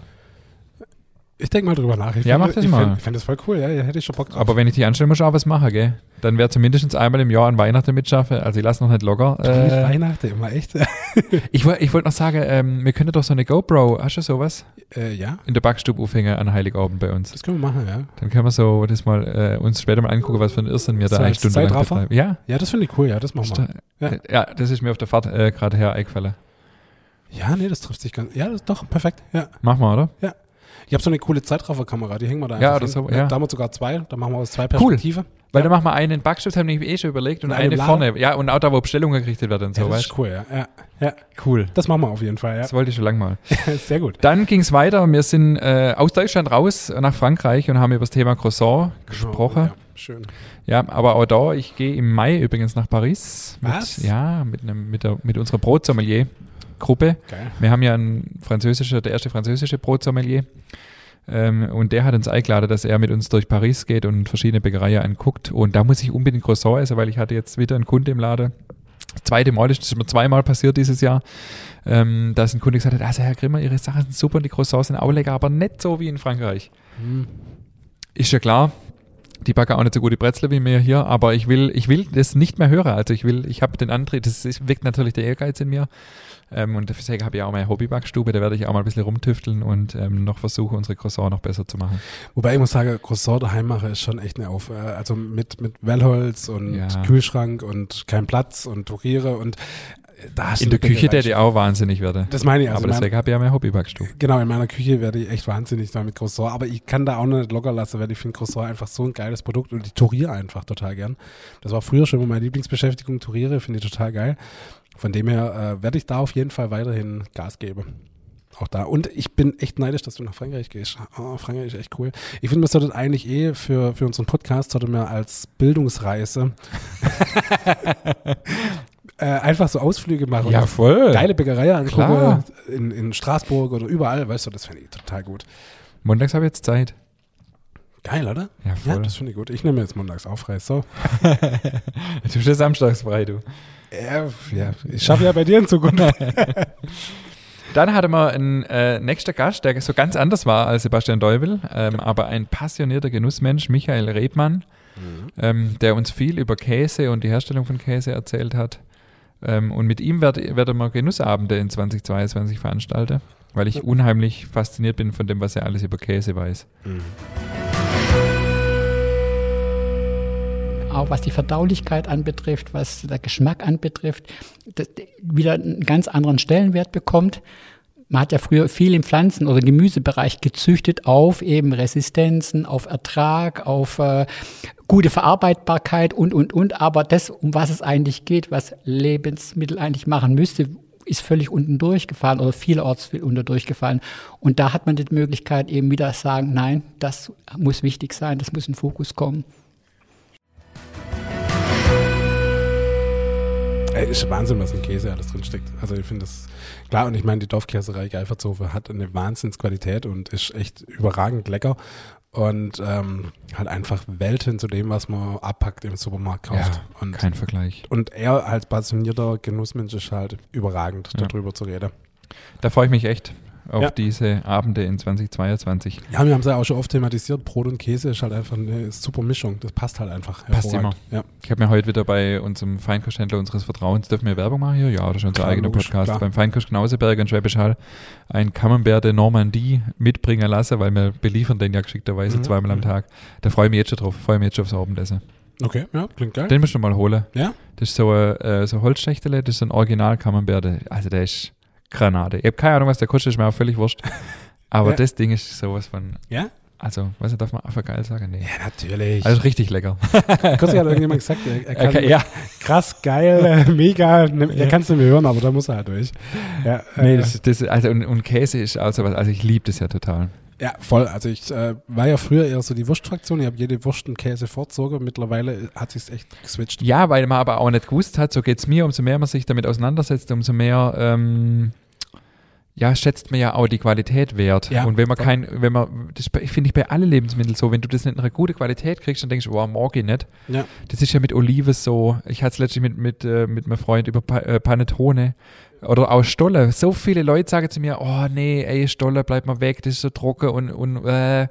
Ich denke mal drüber nach. Ich Ja, fänd- mach das ich mal. fänd- Ich fände das voll cool, ja. ja hätte ich schon Bock drauf. Aber wenn ich die anstelle, muss ich auch was machen, gell? Dann wäre zumindest einmal im Jahr an Weihnachten mitschaffen. Also ich lasse noch nicht locker. Äh, Weihnachten immer, echt? ich wollte ich wollt noch sagen, ähm, wir könnten doch so eine GoPro, hast du sowas? äh, ja, In der Backstube aufhängen an Heiligabend bei uns. das können wir machen, ja. Dann können wir so das mal äh, uns später mal angucken, was für ein Irrsinn wir da eine Stunde lang betreiben. Ja, Ja, das finde ich cool, ja, das machen wir. ja. Ja. ja, das ist mir auf der Fahrt äh, gerade her eingefallen. Ja, nee, das trifft sich ganz. Ja, das ist doch perfekt, ja. Machen wir, oder? Ich habe so eine coole Zeitrafferkamera, die hängen wir da Ja, einfach oder hin. so, ja. Da haben wir sogar zwei, da machen wir aus zwei Cool. Perspektiven. Weil Ja. dann machen wir einen Backstift, haben wir eh schon überlegt, und Und eine Lader. vorne. Ja, und auch da, wo Bestellungen gerichtet werden und Ja, so, das weißt ist cool, ja. ja. Ja? Cool. das machen wir auf jeden Fall, Das wollte ich schon lange mal. ja. Sehr gut. Dann ging es weiter. Wir sind äh, aus Deutschland raus nach Frankreich und haben über das Thema Croissant gesprochen. Ja, schön. Ja, aber auch da, ich gehe im Mai übrigens nach Paris. Was? Mit, ja, mit, einem, mit, der, mit unserer Brotsommelier-Gruppe. Geil. Wir haben ja einen französischer, der erste französische Brotsommelier. Ähm, und der hat uns eingeladen, dass er mit uns durch Paris geht und verschiedene Bäckereien anguckt. Und da muss ich unbedingt Croissant essen, weil ich hatte jetzt wieder einen Kunde im Laden. Das zweite Mal ist das ist mir zweimal passiert dieses Jahr, ähm, dass ein Kunde gesagt hat, also Herr Grimmer, Ihre Sachen sind super und die Croissants sind auch lecker, aber nicht so wie in Frankreich. Hm. Ist ja klar, die backen auch nicht so gute Brezel wie mir hier, aber ich will, ich will das nicht mehr hören. Also ich will, ich habe den Antrieb, das ist, weckt natürlich der Ehrgeiz in mir. Ähm, und deswegen habe ich auch meine Hobbybackstube, da werde ich auch mal ein bisschen rumtüfteln und ähm, noch versuchen, unsere Croissants noch besser zu machen. Wobei ich muss sagen, Croissant daheim machen ist schon echt eine Auf. äh, Also mit, mit Wellholz und Ja. Kühlschrank und kein Platz und Turiere und da hast In der Küche, der die auch wahnsinnig werde. Das meine ich. Also aber deswegen habe ich ja mein Hobbybackstube. Genau, in meiner Küche werde ich echt wahnsinnig da mit Croissant, aber ich kann da auch noch nicht locker lassen, weil ich finde Croissant einfach so ein geiles Produkt und ich touriere einfach total gern. Das war früher schon immer meine Lieblingsbeschäftigung, touriere, finde ich total geil. Von dem her äh, werde ich da auf jeden Fall weiterhin Gas geben. Auch da. Und ich bin echt neidisch, dass du nach Frankreich gehst. Oh, Frankreich ist echt cool. Ich finde, wir sollten eigentlich eh für, für unseren Podcast, sollten wir als Bildungsreise äh, einfach so Ausflüge machen. Ja, voll. Geile Bäckerei angucken in, in Straßburg oder überall, weißt du, das finde ich total gut. Montags habe ich jetzt Zeit. Geil, oder? Ja, Ja, voll. das finde ich gut. Ich nehme jetzt montags auf, frei. So. du bist ja samstags frei, du. Ja, ja, ich schaffe ja bei dir in Zukunft. Dann hatten wir einen äh, nächster Gast, der so ganz anders war als Sebastian Deubel, ähm, aber ein passionierter Genussmensch, Michael Rebmann, ähm, der uns viel über Käse und die Herstellung von Käse erzählt hat. Ähm, und mit ihm werd- werden wir Genussabende in 2022 veranstalten, weil ich unheimlich fasziniert bin von dem, was er alles über Käse weiß. Auch was die Verdaulichkeit anbetrifft, was der Geschmack anbetrifft, wieder einen ganz anderen Stellenwert bekommt. Man hat ja früher viel im Pflanzen- oder Gemüsebereich gezüchtet auf eben Resistenzen, auf Ertrag, auf äh, gute Verarbeitbarkeit und, und, und. Aber das, um was es eigentlich geht, was Lebensmittel eigentlich machen müsste, ist völlig unten durchgefallen oder vielerorts viel unter durchgefallen. Und da hat man die Möglichkeit eben wieder sagen, nein, das muss wichtig sein, das muss in den Fokus kommen. Ey, ist Wahnsinn, was in Käse alles drin steckt. Also ich finde das klar und ich meine, die Dorfkäserei Geifertshofe hat eine Wahnsinnsqualität und ist echt überragend lecker und ähm, halt einfach Welten zu dem, was man abpackt im Supermarkt kauft. und, kein Vergleich. und er als passionierter Genussmensch ist halt überragend, Ja. darüber zu reden. Da freue ich mich echt auf Ja. diese Abende in 2022. Ja, wir haben es ja auch schon oft thematisiert. Brot und Käse ist halt einfach eine super Mischung. Das passt halt einfach. Passt hervorragend. Ja. Ich habe mir heute wieder bei unserem Feinkosthändler unseres Vertrauens, dürfen wir Werbung machen hier? Ja, das ist unser eigener Podcast. klar. Beim Feinkost Knauseberg in Schwäbisch Hall ein Camembert de Normandie mitbringen lassen, weil wir beliefern den ja geschickterweise Mhm, zweimal am mhm. Tag. Da freue ich mich jetzt schon drauf. Freue mich jetzt schon aufs Abendessen. Okay, ja, klingt geil. Den musst du mal holen. Ja? Das ist so ein äh, so Holzschächtele, das ist ein Original Camembert. Also der ist Granate. Ich habe keine Ahnung, was der kostet, ist mir auch völlig wurscht. Aber Ja. das Ding ist sowas von, Ja? also, was darf man einfach geil sagen? Nee. Ja, natürlich. Also richtig lecker. Kürzlich hat irgendjemand gesagt, er, er kann Okay, ja. krass, geil, äh, mega, ne, er kann es nicht mehr hören, aber da muss er halt durch. Ja, Nee, äh, das, das, also und, und Käse ist auch sowas, also ich liebe das ja total. Ja voll. Also ich äh, war ja früher eher so die Wurstfraktion, ich habe jede Wurst und Käse vorzogen, mittlerweile hat sich's echt geswitcht. Ja, weil man aber auch nicht gewusst hat, so geht's mir, umso mehr man sich damit auseinandersetzt, umso mehr ähm, ja, schätzt man ja auch die Qualität wert. Ja, und wenn man voll. kein, wenn man, das finde ich bei allen Lebensmitteln so, wenn du das nicht in einer guten Qualität kriegst, dann denkst du, wow, ich nicht. Ja. Das ist ja mit Olive so. Ich hatte es letztlich mit, mit, äh, mit meinem Freund über äh, Panettone oder auch Stolle. So viele Leute sagen zu mir, oh nee, ey, Stolle, bleib mal weg, das ist so trocken und, und äh,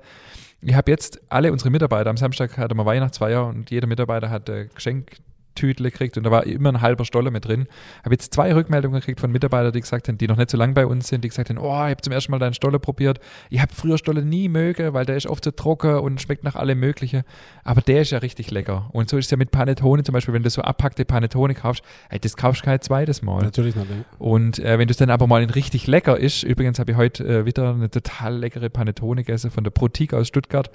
ich habe jetzt alle unsere Mitarbeiter, am Samstag hatten wir Weihnachtsfeier und jeder Mitarbeiter hat äh, Geschenktütle gekriegt und da war immer ein halber Stolle mit drin. Habe jetzt zwei Rückmeldungen gekriegt von Mitarbeitern, die gesagt haben, die noch nicht so lange bei uns sind, die gesagt haben, oh, ich habe zum ersten Mal deinen Stolle probiert. Ich habe früher Stolle nie möge, weil der ist oft so trocken und schmeckt nach allem Mögliche. Aber der ist ja richtig lecker. Und so ist es ja mit Panettone zum Beispiel, wenn du so abpackte Panettone kaufst, ey, das kaufst du kein zweites Mal. Natürlich nicht. ne? Und äh, wenn du es dann aber mal in richtig lecker ist, übrigens habe ich heute äh, wieder eine total leckere Panettone gegessen von der Protik aus Stuttgart.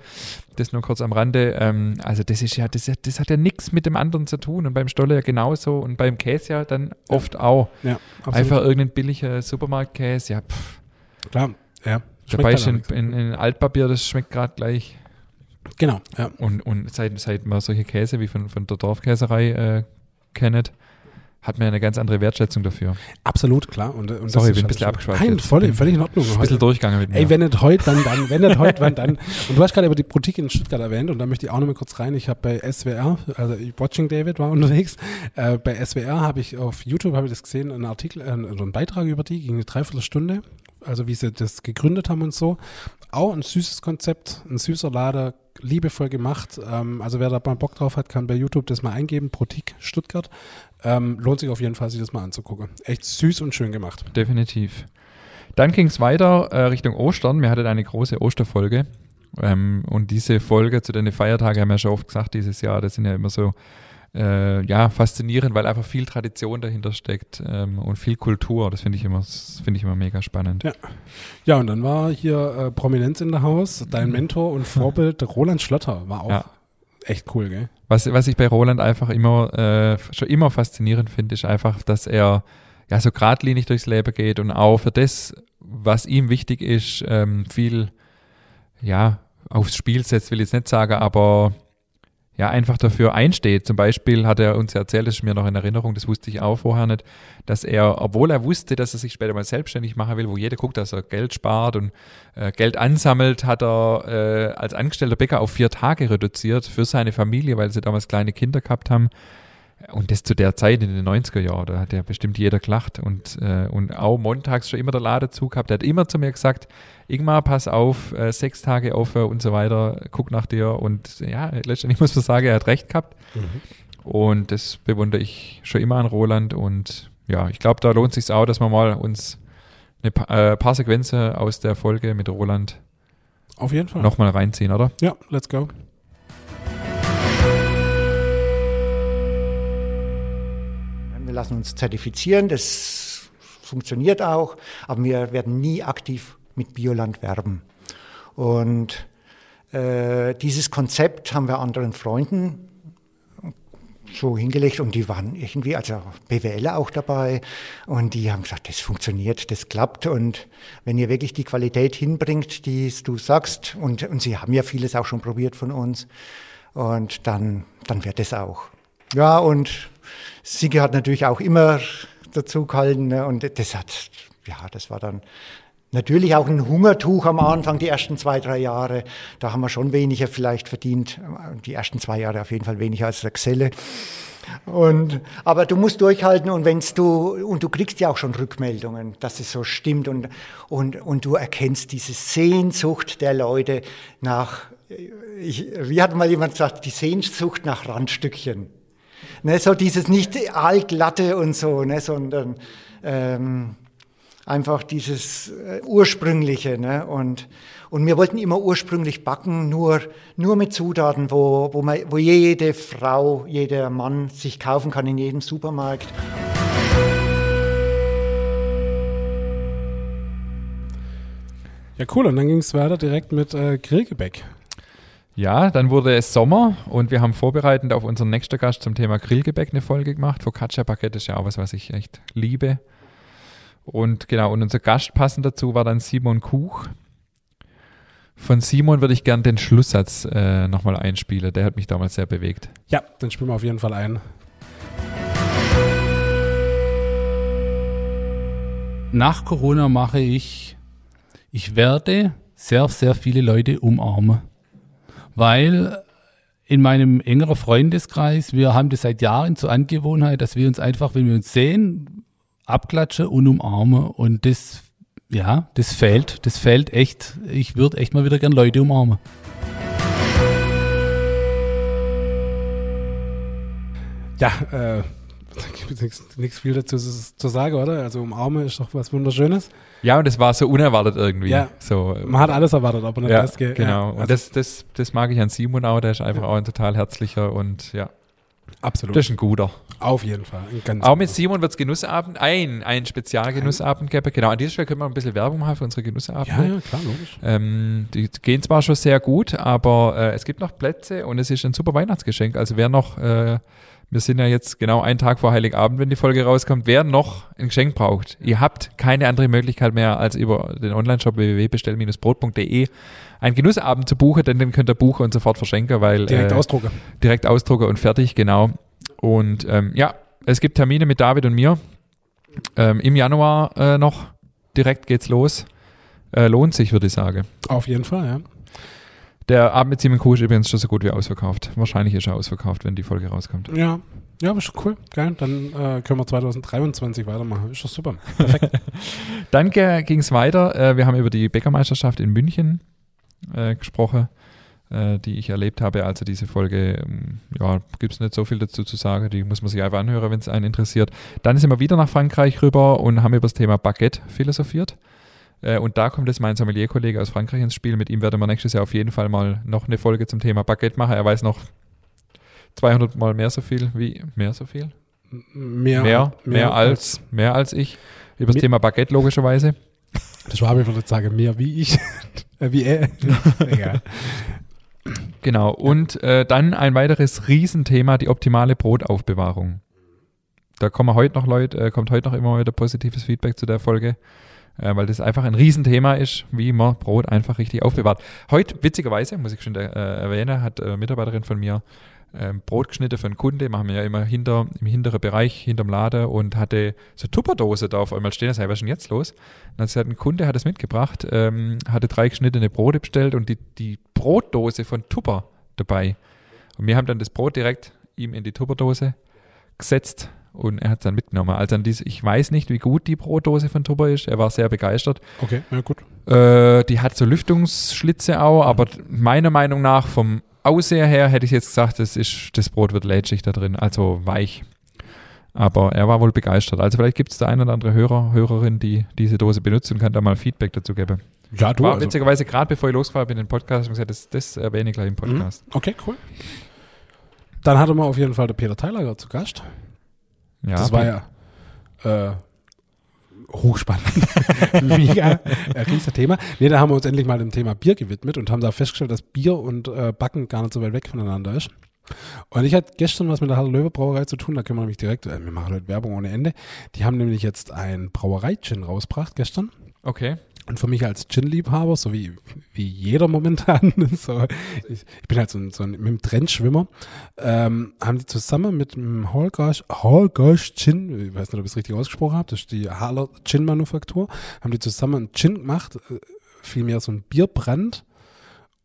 Das nur kurz am Rande. Ähm, also das ist ja, das, das hat ja nichts mit dem anderen zu tun und beim Stolle ja genauso und beim Käse ja dann oft auch. Ja. Einfach irgendein billiger Supermarktkäse, ja, pff, Klar, ja. Dabei ist in, in, in Altpapier, das schmeckt gerade gleich. Genau, ja. Und, und seit, seit man solche Käse wie von, von der Dorfkäserei äh, kennt, hat man eine ganz andere Wertschätzung dafür. Absolut, klar. Und, und Sorry, das bin ein bisschen abgeschweift Nein, voll, völlig in Ordnung. Ein bisschen durchgegangen mit mir. Ey, wenn nicht heute, dann dann. Wenn nicht heute, wann dann? Und du hast gerade über die Politik in Stuttgart erwähnt und da möchte ich auch noch mal kurz rein. Ich habe bei SWR, also Watching David war unterwegs, äh, bei SWR habe ich auf YouTube, habe ich das gesehen, einen Artikel, äh, einen Beitrag über die, ging eine Dreiviertelstunde, also wie sie das gegründet haben und so. Auch ein süßes Konzept, ein süßer Lader, liebevoll gemacht. Ähm, also wer da mal Bock drauf hat, kann bei YouTube das mal eingeben, Protik Stuttgart. Ähm, lohnt sich auf jeden Fall, sich das mal anzugucken. Echt süß und schön gemacht. Definitiv. Dann ging es weiter äh, Richtung Ostern. Wir hatten eine große Osterfolge. Ähm, und diese Folge zu den Feiertagen haben wir ja schon oft gesagt dieses Jahr, das sind ja immer so äh, ja, faszinierend, weil einfach viel Tradition dahinter steckt ähm, und viel Kultur. Das finde ich immer, finde ich immer mega spannend. Ja. Ja, und dann war hier äh, Prominenz in der Haus. Dein Mentor und Vorbild Roland Schlötter war auch Ja. echt cool, gell? Was, was ich bei Roland einfach immer, äh, schon immer faszinierend finde, ist einfach, dass er ja so geradlinig durchs Leben geht und auch für das, was ihm wichtig ist, ähm, viel, ja, aufs Spiel setzt, will ich jetzt nicht sagen, aber ja, einfach dafür einsteht. Zum Beispiel hat er uns erzählt, das ist mir noch in Erinnerung, das wusste ich auch vorher nicht, dass er, obwohl er wusste, dass er sich später mal selbstständig machen will, wo jeder guckt, dass er Geld spart und äh, Geld ansammelt, hat er äh, als angestellter Bäcker auf vier Tage reduziert für seine Familie, weil sie damals kleine Kinder gehabt haben. Und das zu der Zeit in den 90er Jahren, da hat ja bestimmt jeder gelacht und, äh, und auch montags schon immer der Ladezug gehabt. Er hat immer zu mir gesagt, Ingmar, pass auf, äh, sechs Tage offen und so weiter, guck nach dir. Und ja, letztendlich muss man sagen, er hat recht gehabt. Und das bewundere ich schon immer an Roland. Und ja, ich glaube, da lohnt es sich auch, dass wir mal uns ein pa äh, paar Sequenzen aus der Folge mit Roland Auf jeden Fall. nochmal reinziehen, oder? Ja, let's go. Lassen uns zertifizieren, das funktioniert auch, aber wir werden nie aktiv mit Bioland werben. Und äh, dieses Konzept haben wir anderen Freunden so hingelegt und die waren irgendwie, also BWLer auch dabei und die haben gesagt, das funktioniert, das klappt und wenn ihr wirklich die Qualität hinbringt, die du sagst und, und sie haben ja vieles auch schon probiert von uns und dann, dann wird es auch. Ja, und Sigi hat natürlich auch immer dazu gehalten ne? und das hat, ja, das war dann natürlich auch ein Hungertuch am Anfang, die ersten zwei, drei Jahre. Da haben wir schon weniger vielleicht verdient, die ersten zwei Jahre auf jeden Fall weniger als der Xelle. Und, aber du musst durchhalten und wenn's du, und du kriegst ja auch schon Rückmeldungen, dass es so stimmt und, und, und du erkennst diese Sehnsucht der Leute nach, ich, wie hat mal jemand gesagt, die Sehnsucht nach Randstückchen. Ne, so dieses nicht altlatte und so, ne, sondern ähm, einfach dieses äh, ursprüngliche. Ne, und, und wir wollten immer ursprünglich backen, nur, nur mit Zutaten, wo, wo, man, wo jede Frau, jeder Mann sich kaufen kann in jedem Supermarkt. Ja, cool. Und dann ging es weiter direkt mit äh, Grillgebäck. Ja, dann wurde es Sommer und wir haben vorbereitend auf unseren nächsten Gast zum Thema Grillgebäck eine Folge gemacht. Focaccia Baguette ist ja auch was, was ich echt liebe. Und genau, und unser Gast passend dazu war dann Simon Kuch. Von Simon würde ich gern den Schlusssatz äh, nochmal einspielen. Der hat mich damals sehr bewegt. Ja, den spielen wir auf jeden Fall ein. Nach Corona mache ich, ich werde sehr, sehr viele Leute umarmen. Weil in meinem engeren Freundeskreis, wir haben das seit Jahren zur Angewohnheit, dass wir uns einfach, wenn wir uns sehen, abklatschen und umarmen. Und das, ja, das fehlt. Das fehlt echt. Ich würde echt mal wieder gern Leute umarmen. Ja, äh, da gibt es nichts viel dazu zu, sagen, oder? Also umarmen ist doch was Wunderschönes. Ja, und das war so unerwartet irgendwie. Ja. So, Man hat alles erwartet, aber nicht ja, das. ge- genau. Ja, und also, das, das, das mag ich an Simon auch. Der ist einfach auch ein total herzlicher und ja, absolut. das ist ein guter. Auf jeden Fall. Auch mit Simon wird es Genussabend, ein, ein Spezialgenussabend geben. Genau, an dieser Stelle können wir ein bisschen Werbung machen für unsere Genussabende. Ja, ja, klar, logisch. Ähm, die gehen zwar schon sehr gut, aber äh, es gibt noch Plätze und es ist ein super Weihnachtsgeschenk. Also wer noch, äh, wir sind ja jetzt genau einen Tag vor Heiligabend, wenn die Folge rauskommt, wer noch ein Geschenk braucht, ihr habt keine andere Möglichkeit mehr, als über den Onlineshop www.bestell-brot.de einen Genussabend zu buchen, denn den könnt ihr buchen und sofort verschenken, weil Direkt äh, ausdrucken. direkt ausdrucken und fertig, genau. Und ähm, ja, es gibt Termine mit David und mir. Ähm, Im Januar äh, noch. Direkt geht's los. Äh, lohnt sich, würde ich sagen. Auf jeden Fall, ja. Der Abend mit Simon Kuh ist übrigens schon so gut wie ausverkauft. Wahrscheinlich ist er ausverkauft, wenn die Folge rauskommt. Ja, ja, aber schon cool. Geil. Dann äh, können wir 2023 weitermachen. Ist doch super. Dann ging es weiter. Äh, wir haben über die Bäckermeisterschaft in München äh, gesprochen, äh, die ich erlebt habe. Also diese Folge, ähm, ja, gibt es nicht so viel dazu zu sagen. Die muss man sich einfach anhören, wenn es einen interessiert. Dann sind wir wieder nach Frankreich rüber und haben über das Thema Baguette philosophiert. Äh, und da kommt jetzt mein Sommelier-Kollege aus Frankreich ins Spiel. Mit ihm werden wir nächstes Jahr auf jeden Fall mal noch eine Folge zum Thema Baguette machen. Er weiß noch 200 mal mehr so viel wie, mehr so viel? Mehr, Mehr, mehr, als, mehr als ich. Über das Mehr- Thema Baguette logischerweise. Der Schwabe würde sagen, mehr wie ich. äh, wie er. Egal. Genau. Und äh, dann ein weiteres Riesenthema, die optimale Brotaufbewahrung. Da kommen heute noch Leute, äh, kommt heute noch immer wieder positives Feedback zu der Folge, äh, weil das einfach ein Riesenthema ist, wie man Brot einfach richtig aufbewahrt. Heute, witzigerweise, muss ich schon äh, erwähnen, hat eine Mitarbeiterin von mir ähm, Brot geschnitten für einen Kunde, machen wir ja immer hinter, im hinteren Bereich, hinterm Laden und hatte so Tupperdose da auf einmal stehen. Das was ist denn jetzt los? Und dann hat ein Kunde hat es mitgebracht, ähm, hatte drei geschnittene Brote bestellt und die, die Brotdose von Tupper dabei. Und wir haben dann das Brot direkt ihm in die Tupperdose gesetzt und er hat es dann mitgenommen. Also an diese, ich weiß nicht, wie gut die Brotdose von Tupper ist. Er war sehr begeistert. Okay, ja gut. Äh, die hat so Lüftungsschlitze auch, aber meiner Meinung nach vom Aussehen her hätte ich jetzt gesagt, das, ist, das Brot wird lätschig da drin, also weich. Aber er war wohl begeistert. Also vielleicht gibt es da ein oder andere Hörer, Hörerin, die diese Dose benutzt und kann da mal Feedback dazu geben. Ja, du. war Also, witzigerweise gerade bevor ich losgefahren bin in den Podcast, habe ich gesagt, das, das erwähne ich gleich im Podcast. okay, cool. Dann hatte man auf jeden Fall der Peter Teilager zu Gast. Ja, das war ja äh, hochspannend. Mega äh, Thema. Nee, da haben wir uns endlich mal dem Thema Bier gewidmet und haben da festgestellt, dass Bier und äh, Backen gar nicht so weit weg voneinander ist. Und ich hatte gestern was mit der Halle Löwe Brauerei zu tun, da können wir nämlich direkt, äh, wir machen heute Werbung ohne Ende. Die haben nämlich jetzt ein Brauerei-Gin rausgebracht gestern. Okay. Und für mich als Gin-Liebhaber, so wie, wie jeder momentan, so, ich, ich bin halt so ein, so ein Trendschwimmer, ähm, haben die zusammen mit dem Holgash, Holgash Gin, ich weiß nicht, ob ich es richtig ausgesprochen habe, das ist die Haller Gin-Manufaktur, haben die zusammen einen Gin gemacht, äh, vielmehr so ein Bierbrand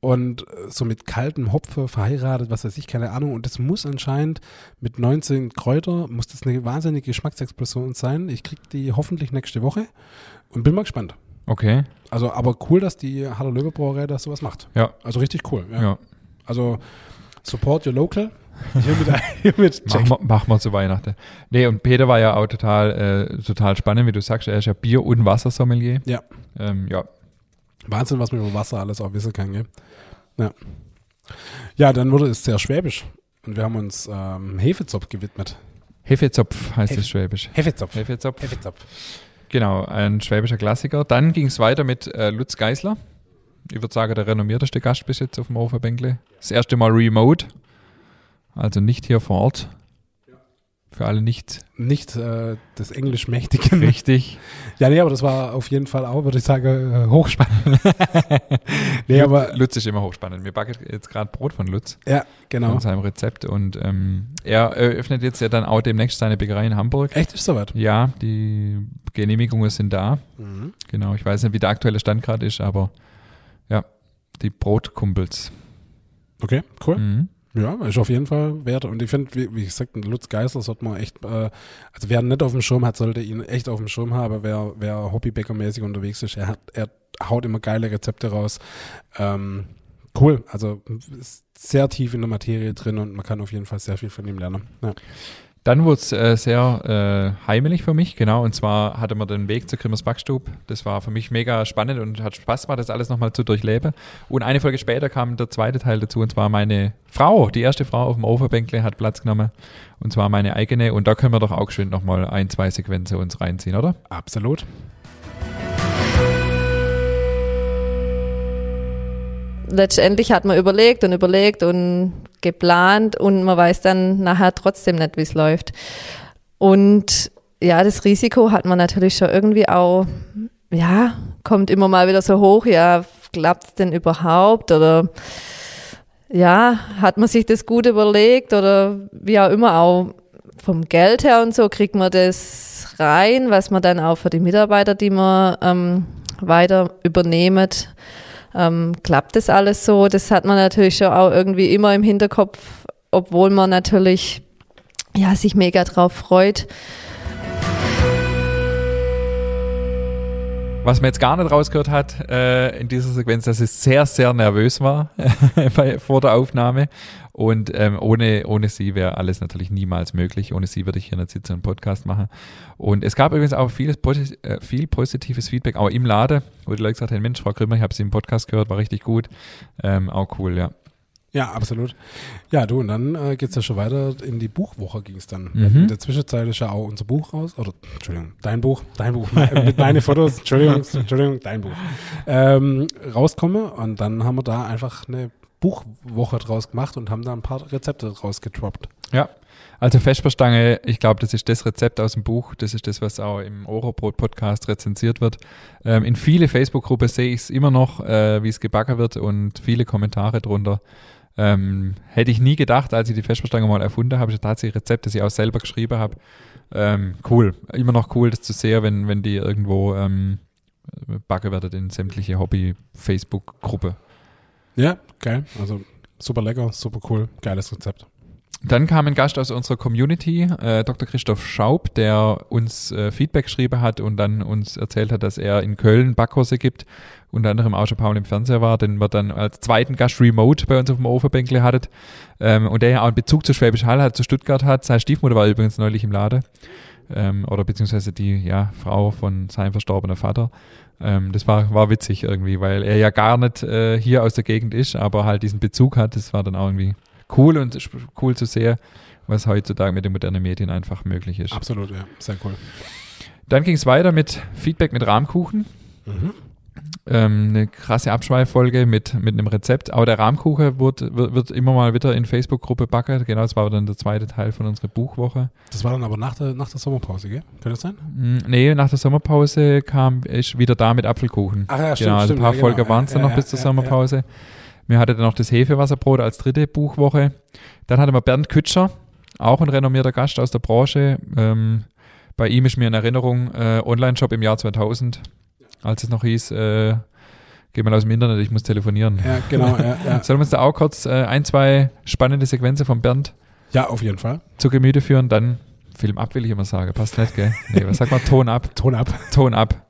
und äh, so mit kaltem Hopfe verheiratet, was weiß ich, keine Ahnung. Und das muss anscheinend mit 19 Kräuter, muss das eine wahnsinnige Geschmacksexplosion sein. Ich krieg die hoffentlich nächste Woche und bin mal gespannt. Okay. Also, aber cool, dass die Haller Löwe Brauerei da sowas macht. Ja. Also richtig cool. Ja. Ja. Also, support your local. Hiermit, hiermit check. Machen wir, machen wir zu Weihnachten. Nee, und Peter war ja auch total, äh, total spannend, wie du sagst, er ist ja Bier- und Wassersommelier. Ja. Ähm, ja. Wahnsinn, was man über Wasser alles auch wissen kann, gell? Ja. Ja, dann wurde es sehr schwäbisch. Und wir haben uns ähm, Hefezopf gewidmet. Hefezopf heißt Hefe- es schwäbisch. Hefezopf. Hefezopf. Hefezopf. Genau, ein schwäbischer Klassiker. Dann ging es weiter mit äh, Lutz Geisler. Ich würde sagen, der renommierteste Gast bis jetzt auf dem Overbänkle. Das erste Mal remote, also nicht hier vor Ort. Für alle nicht Nicht äh, das Englisch mächtigen. richtig. Ja, nee, aber das war auf jeden Fall auch, würde ich sagen, äh, hochspannend. nee, aber Lutz ist immer hochspannend. Wir backen jetzt gerade Brot von Lutz. ja, genau. von seinem Rezept und ähm, er eröffnet jetzt ja dann auch demnächst seine Bäckerei in Hamburg. Echt, ist soweit. Ja, die Genehmigungen sind da. Mhm. Genau, ich weiß nicht, wie der aktuelle Stand gerade ist, aber ja, die Brotkumpels. Okay, cool. Mhm. Ja, ist auf jeden Fall wert. Und ich finde, wie, wie gesagt, Lutz Geisler sollte man echt, äh, also wer nicht auf dem Schirm hat, sollte ihn echt auf dem Schirm haben. Wer, wer Hobbybäckermäßig unterwegs ist, er, hat, er haut immer geile Rezepte raus. Ähm, cool, also ist sehr tief in der Materie drin und man kann auf jeden Fall sehr viel von ihm lernen. Ja. Dann wurde es äh, sehr äh, heimelig für mich, genau. Und zwar hatte man den Weg zur Grimmers Backstub. Das war für mich mega spannend und hat Spaß gemacht, das alles nochmal zu durchleben. Und eine Folge später kam der zweite Teil dazu, und zwar meine Frau, die erste Frau auf dem Overbänkle hat Platz genommen. Und zwar meine eigene. Und da können wir doch auch schön nochmal ein, zwei Sequenzen uns reinziehen, oder? Absolut. Letztendlich hat man überlegt und überlegt und geplant und man weiß dann nachher trotzdem nicht, wie es läuft. Und ja, das Risiko hat man natürlich schon irgendwie auch, ja, kommt immer mal wieder so hoch, ja, klappt es denn überhaupt oder ja, hat man sich das gut überlegt oder wie auch immer auch vom Geld her und so kriegt man das rein, was man dann auch für die Mitarbeiter, die man ähm, weiter übernehmt, ähm, klappt das alles so? Das hat man natürlich schon auch irgendwie immer im Hinterkopf, obwohl man natürlich ja, sich mega drauf freut. Was man jetzt gar nicht rausgehört hat äh, in dieser Sequenz, dass es sehr, sehr nervös war vor der Aufnahme. Und ähm, ohne, ohne sie wäre alles natürlich niemals möglich. Ohne sie würde ich hier nicht sitzen und einen Podcast machen. Und es gab übrigens auch vieles, äh, viel positives Feedback, auch im Laden, wo die Leute gesagt haben, Mensch, Frau Grimmer, ich habe sie im Podcast gehört, war richtig gut. Ähm, auch cool, ja. Ja, absolut. Ja, du, und dann äh, geht es ja schon weiter in die Buchwoche ging es dann. Mhm. In der Zwischenzeit ist ja auch unser Buch raus. Oder, Entschuldigung, dein Buch, dein Buch, mein, mit meine Fotos, Entschuldigung, Entschuldigung, dein Buch. Ähm, rauskomme und dann haben wir da einfach eine Buchwoche draus gemacht und haben da ein paar Rezepte rausgedroppt. Ja, also Vesperstange, ich glaube, das ist das Rezept aus dem Buch, das ist das, was auch im Orobrot-Podcast rezensiert wird. Ähm, in viele Facebook-Gruppen sehe ich es immer noch, äh, wie es gebacken wird und viele Kommentare drunter. Ähm, hätte ich nie gedacht, als ich die Vesperstange mal erfunden habe, ist tatsächlich ein Rezept, das ich auch selber geschrieben habe. Ähm, cool, immer noch cool, das zu sehen, wenn, wenn die irgendwo ähm, backen werden in sämtliche Hobby-Facebook-Gruppe. Ja, geil. Also super lecker, super cool, geiles Rezept. Dann kam ein Gast aus unserer Community, äh, Dr. Christoph Schaub, der uns äh, Feedback geschrieben hat und dann uns erzählt hat, dass er in Köln Backkurse gibt, unter anderem auch schon Paul im Fernseher war, den wir dann als zweiten Gast remote bei uns auf dem Ofenbänkle hattet ähm, und der ja auch einen Bezug zu Schwäbisch Hall hat, zu Stuttgart hat. Seine Stiefmutter war übrigens neulich im Lade ähm, oder beziehungsweise die ja, Frau von seinem verstorbenen Vater. Ähm, das war, war witzig irgendwie, weil er ja gar nicht äh, hier aus der Gegend ist, aber halt diesen Bezug hat. Das war dann auch irgendwie cool und cool zu sehen, was heutzutage mit den modernen Medien einfach möglich ist. Absolut, ja, sehr cool. Dann ging es weiter mit Feedback mit Rahmkuchen. Mhm. Ähm, eine krasse Abschweiffolge mit, mit einem Rezept. Aber der Rahmkuchen wird, wird, wird immer mal wieder in Facebook-Gruppe backen. Genau, das war dann der zweite Teil von unserer Buchwoche. Das war dann aber nach der, nach der Sommerpause, gell? Kann das sein? Hm, Nee, nach der Sommerpause kam ich wieder da mit Apfelkuchen. Ach ja, genau, also ein paar ja, Folgen genau. waren es dann Ja, noch bis zur ja, Sommerpause. Wir hatten dann noch das Hefewasserbrot als dritte Buchwoche. Dann hatten wir Bernd Kütscher, auch ein renommierter Gast aus der Branche. Ähm, bei ihm ist mir in Erinnerung äh, Online-Shop im Jahr 2000, als es noch hieß, äh, geh mal aus dem Internet, ich muss telefonieren. Ja, genau, ja, ja. Sollen wir uns da auch kurz äh, ein, zwei spannende Sequenzen von Bernd ja, auf jeden Fall. zu Gemüte führen? Dann Film ab, will ich immer sagen. Passt nicht, gell? Nee, was sagt man? Ton ab. Ton ab. Ton ab.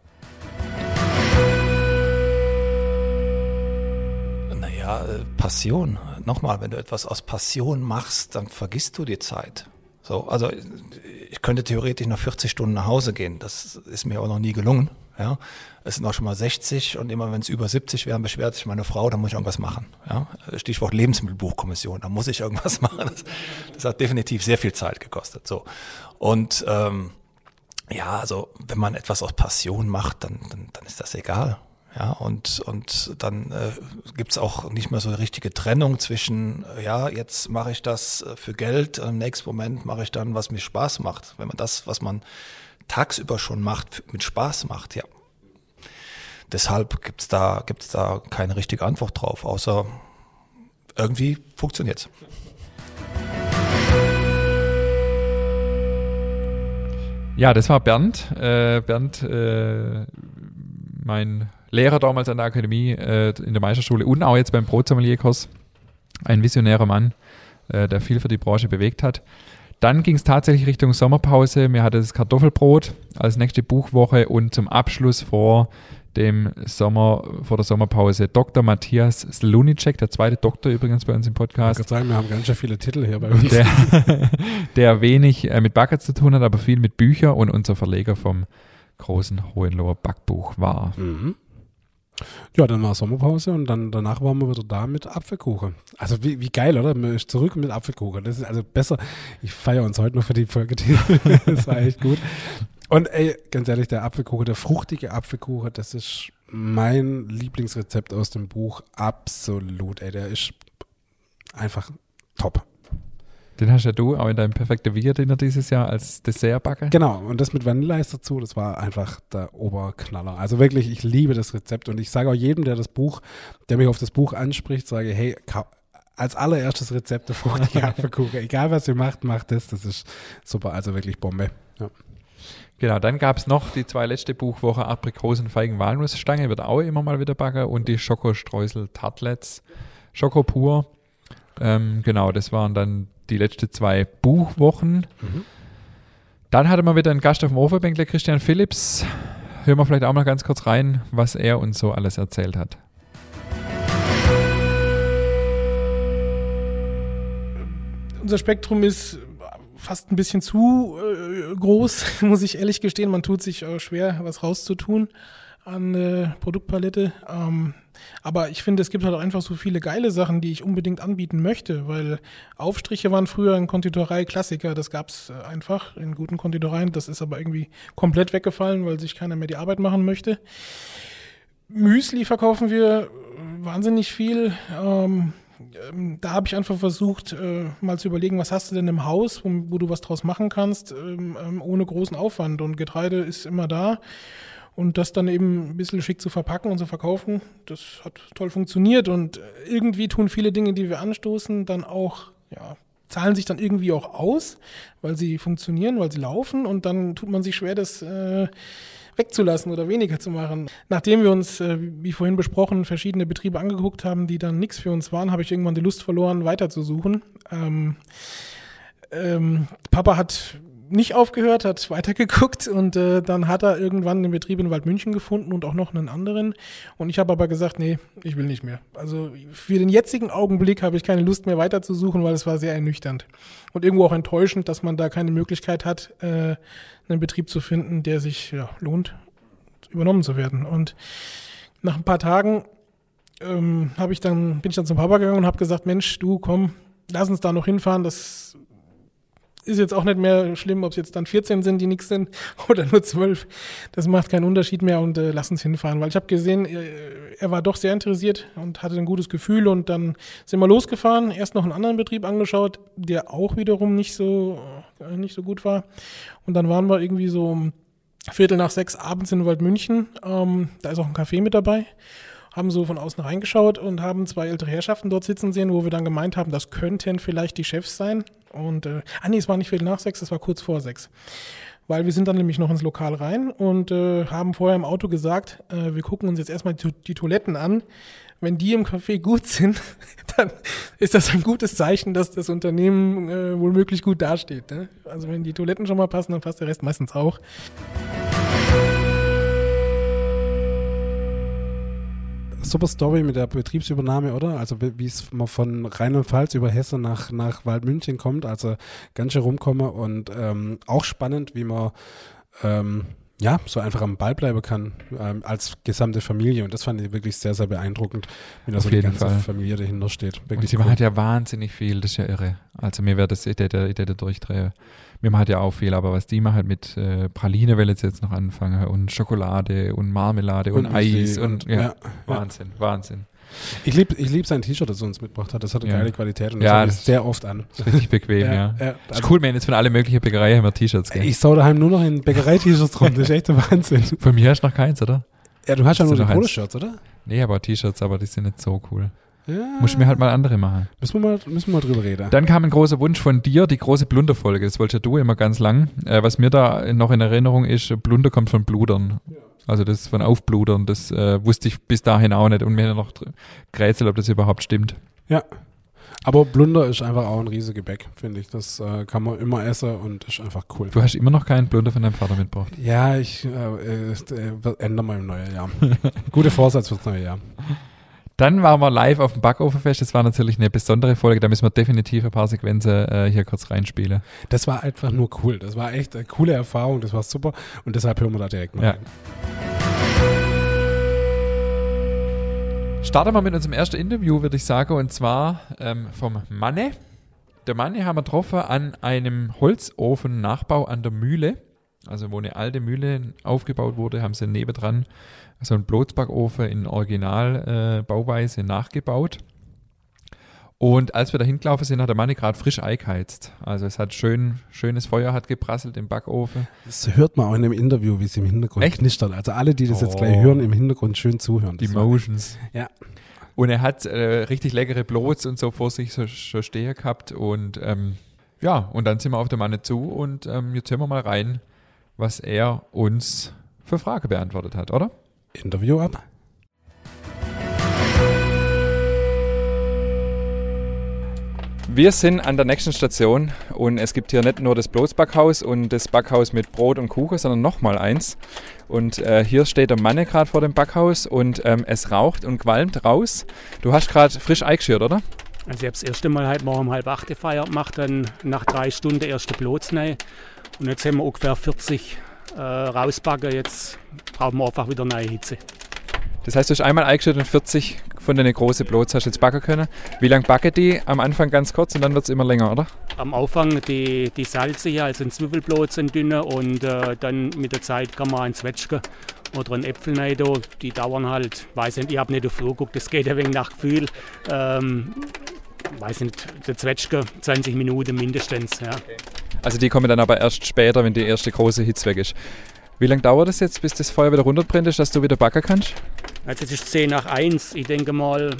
Naja, äh, Passion. Nochmal, wenn du etwas aus Passion machst, dann vergisst du die Zeit. So, also ich könnte theoretisch nach 40 Stunden nach Hause gehen. Das ist mir auch noch nie gelungen. Ja, es sind auch schon mal 60 und immer wenn es über 70 wären, beschwert sich meine Frau, dann muss ich irgendwas machen. Ja, Stichwort Lebensmittelbuchkommission, da muss ich irgendwas machen. Das, das hat definitiv sehr viel Zeit gekostet. So und ähm, ja, also wenn man etwas aus Passion macht, dann, dann, dann ist das egal. Ja, und, und dann äh, gibt es auch nicht mehr so eine richtige Trennung zwischen, äh, ja, jetzt mache ich das äh, für Geld, im nächsten Moment mache ich dann, was mir Spaß macht. Wenn man das, was man tagsüber schon macht, mit Spaß macht, ja. Deshalb gibt's da, gibt's da keine richtige Antwort drauf, außer irgendwie funktioniert's. Ja, das war Bernd. Äh, Bernd, äh, mein Lehrer damals an der Akademie äh, in der Meisterschule und auch jetzt beim Brotsommelier-Kurs. Ein visionärer Mann, äh, der viel für die Branche bewegt hat. Dann ging es tatsächlich Richtung Sommerpause. Wir hatten das Kartoffelbrot als nächste Buchwoche und zum Abschluss vor dem Sommer, vor der Sommerpause Dr. Matthias Slunicek, der zweite Doktor übrigens bei uns im Ich Podcast kann sagen, wir haben ganz schön viele Titel hier bei uns. der, der wenig äh, mit Backer zu tun hat, aber viel mit Büchern und unser Verleger vom großen Hohenloher Backbuch war. Mhm. Ja, dann war Sommerpause und dann danach waren wir wieder da mit Apfelkuchen. Also wie, wie geil, oder? Man ist zurück mit Apfelkuchen. Das ist also besser. Ich feiere uns heute noch für die Folge. das war echt gut. Und ey, ganz ehrlich, der Apfelkuchen, der fruchtige Apfelkuchen, das ist mein Lieblingsrezept aus dem Buch. Absolut, ey, der ist einfach top. Den hast ja du auch in deinem perfekten Bier-Dinner dieses Jahr als Dessertbacker. Genau, und das mit Vanilleeis dazu, das war einfach der Oberknaller. Also wirklich, ich liebe das Rezept und ich sage auch jedem, der das Buch, der mich auf das Buch anspricht, sage, hey, als allererstes Rezept der fruchtige Apfelkuchen. Egal was ihr macht, macht das. Das ist super, also wirklich Bombe. Ja. Genau, dann gab es noch die zwei letzte Buchwoche Aprikosen, Feigen, Walnussstange, wird auch immer mal wieder backen und die Schokostreusel Tartlets, Schoko pur. Ähm, genau, das waren dann die letzten zwei Buchwochen. Dann hatte man wieder einen Gast auf dem Ofenbänkler, Christian Phillips. Hören wir vielleicht auch mal ganz kurz rein, was er uns so alles erzählt hat. unser Spektrum ist fast ein bisschen zu äh, groß, muss ich ehrlich gestehen. Man tut sich äh, schwer, was rauszutun. an äh, Produktpalette. Ähm, aber ich finde, es gibt halt auch einfach so viele geile Sachen, die ich unbedingt anbieten möchte, weil Aufstriche waren früher ein Konditorei-Klassiker. Das gab es äh, einfach in guten Konditoreien. Das ist aber irgendwie komplett weggefallen, weil sich keiner mehr die Arbeit machen möchte. Müsli verkaufen wir äh, wahnsinnig viel. Ähm, da habe ich einfach versucht, äh, mal zu überlegen, was hast du denn im Haus, wo, wo du was draus machen kannst, ähm, ähm, ohne großen Aufwand. Und Getreide ist immer da. Und das dann eben ein bisschen schick zu verpacken und zu verkaufen, das hat toll funktioniert. Und irgendwie tun viele Dinge, die wir anstoßen, dann auch, ja, zahlen sich dann irgendwie auch aus, weil sie funktionieren, weil sie laufen. Und dann tut man sich schwer, das äh, wegzulassen oder weniger zu machen. Nachdem wir uns, äh, wie vorhin besprochen, verschiedene Betriebe angeguckt haben, die dann nichts für uns waren, habe ich irgendwann die Lust verloren, weiterzusuchen. Ähm, ähm, Papa hat nicht aufgehört, hat weitergeguckt und äh, dann hat er irgendwann einen Betrieb in Waldmünchen gefunden und auch noch einen anderen. Und ich habe aber gesagt, nee, ich will nicht mehr. Also für den jetzigen Augenblick habe ich keine Lust mehr weiterzusuchen, weil es war sehr ernüchternd. Und irgendwo auch enttäuschend, dass man da keine Möglichkeit hat, äh, einen Betrieb zu finden, der sich ja, lohnt, übernommen zu werden. Und nach ein paar Tagen ähm, habe ich dann, bin ich dann zum Papa gegangen und habe gesagt, Mensch, du komm, lass uns da noch hinfahren, das ist jetzt auch nicht mehr schlimm, ob es jetzt dann 14 sind, die nichts sind, oder nur 12. Das macht keinen Unterschied mehr und äh, lass uns hinfahren. Weil ich habe gesehen, er, er, war doch sehr interessiert und hatte ein gutes Gefühl und dann sind wir losgefahren, erst noch einen anderen Betrieb angeschaut, der auch wiederum nicht so, äh, nicht so gut war. Und dann waren wir irgendwie so um Viertel nach sechs abends in Waldmünchen. Ähm, da ist auch ein Café mit dabei haben so von außen reingeschaut und haben zwei ältere Herrschaften dort sitzen sehen, wo wir dann gemeint haben, das könnten vielleicht die Chefs sein. Und, äh, ah nee, es war nicht viel nach sechs, es war kurz vor sechs. Weil wir sind dann nämlich noch ins Lokal rein und äh, haben vorher im Auto gesagt, äh, wir gucken uns jetzt erstmal die, die Toiletten an. Wenn die im Café gut sind, dann ist das ein gutes Zeichen, dass das Unternehmen äh, wohl gut dasteht. Ne? Also wenn die Toiletten schon mal passen, dann passt der Rest meistens auch. Super Story mit der Betriebsübernahme, oder? Also wie es mal von Rheinland-Pfalz über Hessen nach, nach Waldmünchen kommt, also ganz schön rumkomme und ähm, auch spannend, wie man ähm, ja, so einfach am Ball bleiben kann ähm, als gesamte Familie. Und das fand ich wirklich sehr, sehr beeindruckend, wie da so die ganze Fall. Familie dahinter steht. Wirklich und sie cool. macht ja wahnsinnig viel, das ist ja irre. Also mir wäre das, ich hätte, ich hätte durchdrehen wir machen ja auch viel, aber was die machen mit äh, Praline will jetzt, jetzt noch anfangen und Schokolade und Marmelade und, und Eis und, und ja, ja, Wahnsinn, ja. Wahnsinn. Ich liebe ich lieb sein T-Shirt, das er uns mitgebracht hat. Das hat eine ja. geile Qualität und das ja, das sehr oft an. Ist richtig bequem, ja. ja. ja. ist cool, wir haben jetzt von alle möglichen Bäckereien immer T-Shirts. Ich sau daheim nur noch in Bäckerei-T-Shirts rum. Das ist echt der Wahnsinn. Von mir hast du noch keins, oder? Ja, du hast ja nur die Polo-Shirts, oder? Nee, aber T-Shirts, aber die sind nicht so cool. Ja. Muss ich mir halt mal andere machen. Müssen wir mal, müssen wir mal drüber reden. Dann kam ein großer Wunsch von dir, die große Blunderfolge. Das wolltest ja du immer ganz lang. Äh, was mir da noch in Erinnerung ist, Blunder kommt von Bludern. Ja. Also das von Aufbludern, das äh, wusste ich bis dahin auch nicht. Und mir noch gerätselt, ob das überhaupt stimmt. Ja. Aber Blunder ist einfach auch ein riesiges Gebäck, finde ich. Das äh, kann man immer essen und ist einfach cool. Du hast immer noch keinen Blunder von deinem Vater mitgebracht. Ja, ich äh, äh, ändere mal im neuen Jahr. Gute Vorsatz fürs neue Jahr. Dann waren wir live auf dem Backofenfest. Das war natürlich eine besondere Folge. Da müssen wir definitiv ein paar Sequenzen äh, hier kurz reinspielen. Das war einfach nur cool. Das war echt eine coole Erfahrung. Das war super. Und deshalb hören wir da direkt mal ja. rein. Starten wir mit unserem ersten Interview, würde ich sagen. Und zwar ähm, vom Manne. Der Manne haben wir getroffen an einem Holzofen-Nachbau an der Mühle. Also wo eine alte Mühle aufgebaut wurde, haben sie nebendran so einen Blotzbackofen in Originalbauweise äh, nachgebaut. Und als wir da hingelaufen sind, hat der Mann gerade frisch eingeheizt. Also es hat schön, schönes Feuer hat geprasselt im Backofen. Das hört man auch in dem Interview, wie es im Hintergrund Echt? knistert. Also alle, die das oh. jetzt gleich oh. hören, im Hintergrund schön zuhören. Die Motions. Ja. Und er hat äh, richtig leckere Blots und so vor sich so, so stehen gehabt. Und ähm, ja, und dann sind wir auf der Manne zu und ähm, jetzt hören wir mal rein, was er uns für Frage beantwortet hat, oder? Interview ab. Wir sind an der nächsten Station und es gibt hier nicht nur das Bloßbackhaus und das Backhaus mit Brot und Kuchen, sondern nochmal eins. Und äh, hier steht der Mann gerade vor dem Backhaus und ähm, es raucht und qualmt raus. Du hast gerade frisch eingeschürt, oder? Also ich habe das erste Mal heute Morgen um halb acht gefeiert gemacht, dann nach drei Stunden erste Blotznei. Und jetzt haben wir ungefähr 40 äh, rausbacken. Jetzt brauchen wir einfach wieder neue Hitze. Das heißt, du hast einmal eingestellt und 40 von den großen Blots hast du jetzt backen können. Wie lange backen die? Am Anfang ganz kurz und dann wird es immer länger, oder? Am Anfang die, die Salze hier, also ein Zwiebelblot sind dünne und äh, dann mit der Zeit kann man ein Zwetschge oder ein Äpfel rein. Die dauern halt, weiß nicht, ich habe nicht auf geguckt, das geht ein wenig nach Gefühl. Ähm, weiß nicht, der Zwetschge 20 Minuten mindestens. Ja. Also die kommen dann aber erst später, wenn die erste große Hitze weg ist. Wie lange dauert es jetzt, bis das Feuer wieder runterbrennt ist, dass du wieder backen kannst? Also es ist 10 nach 1, ich denke mal,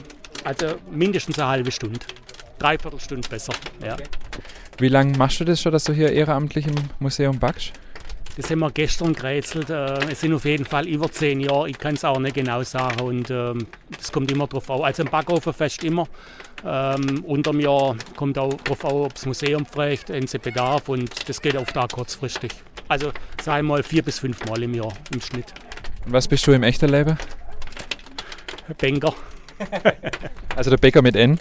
also mindestens eine halbe Stunde. Dreiviertel Stunde besser. Ja. Wie lange machst du das schon, dass du hier ehrenamtlich im Museum backst? Das haben wir gestern gerätselt. Äh, Es sind auf jeden Fall über 10 Jahre. Ich kann es auch nicht genau sagen. Und ähm, das kommt immer drauf an. Also im Backofen fest immer. Ähm, unter dem Jahr kommt auch drauf an, ob das Museum fragt, wenn sie Bedarf. Und das geht oft auch kurzfristig. Also sei mal vier bis fünf Mal im Jahr im Schnitt. Was bist du im echten Leben? Banker. Also der Bäcker mit N.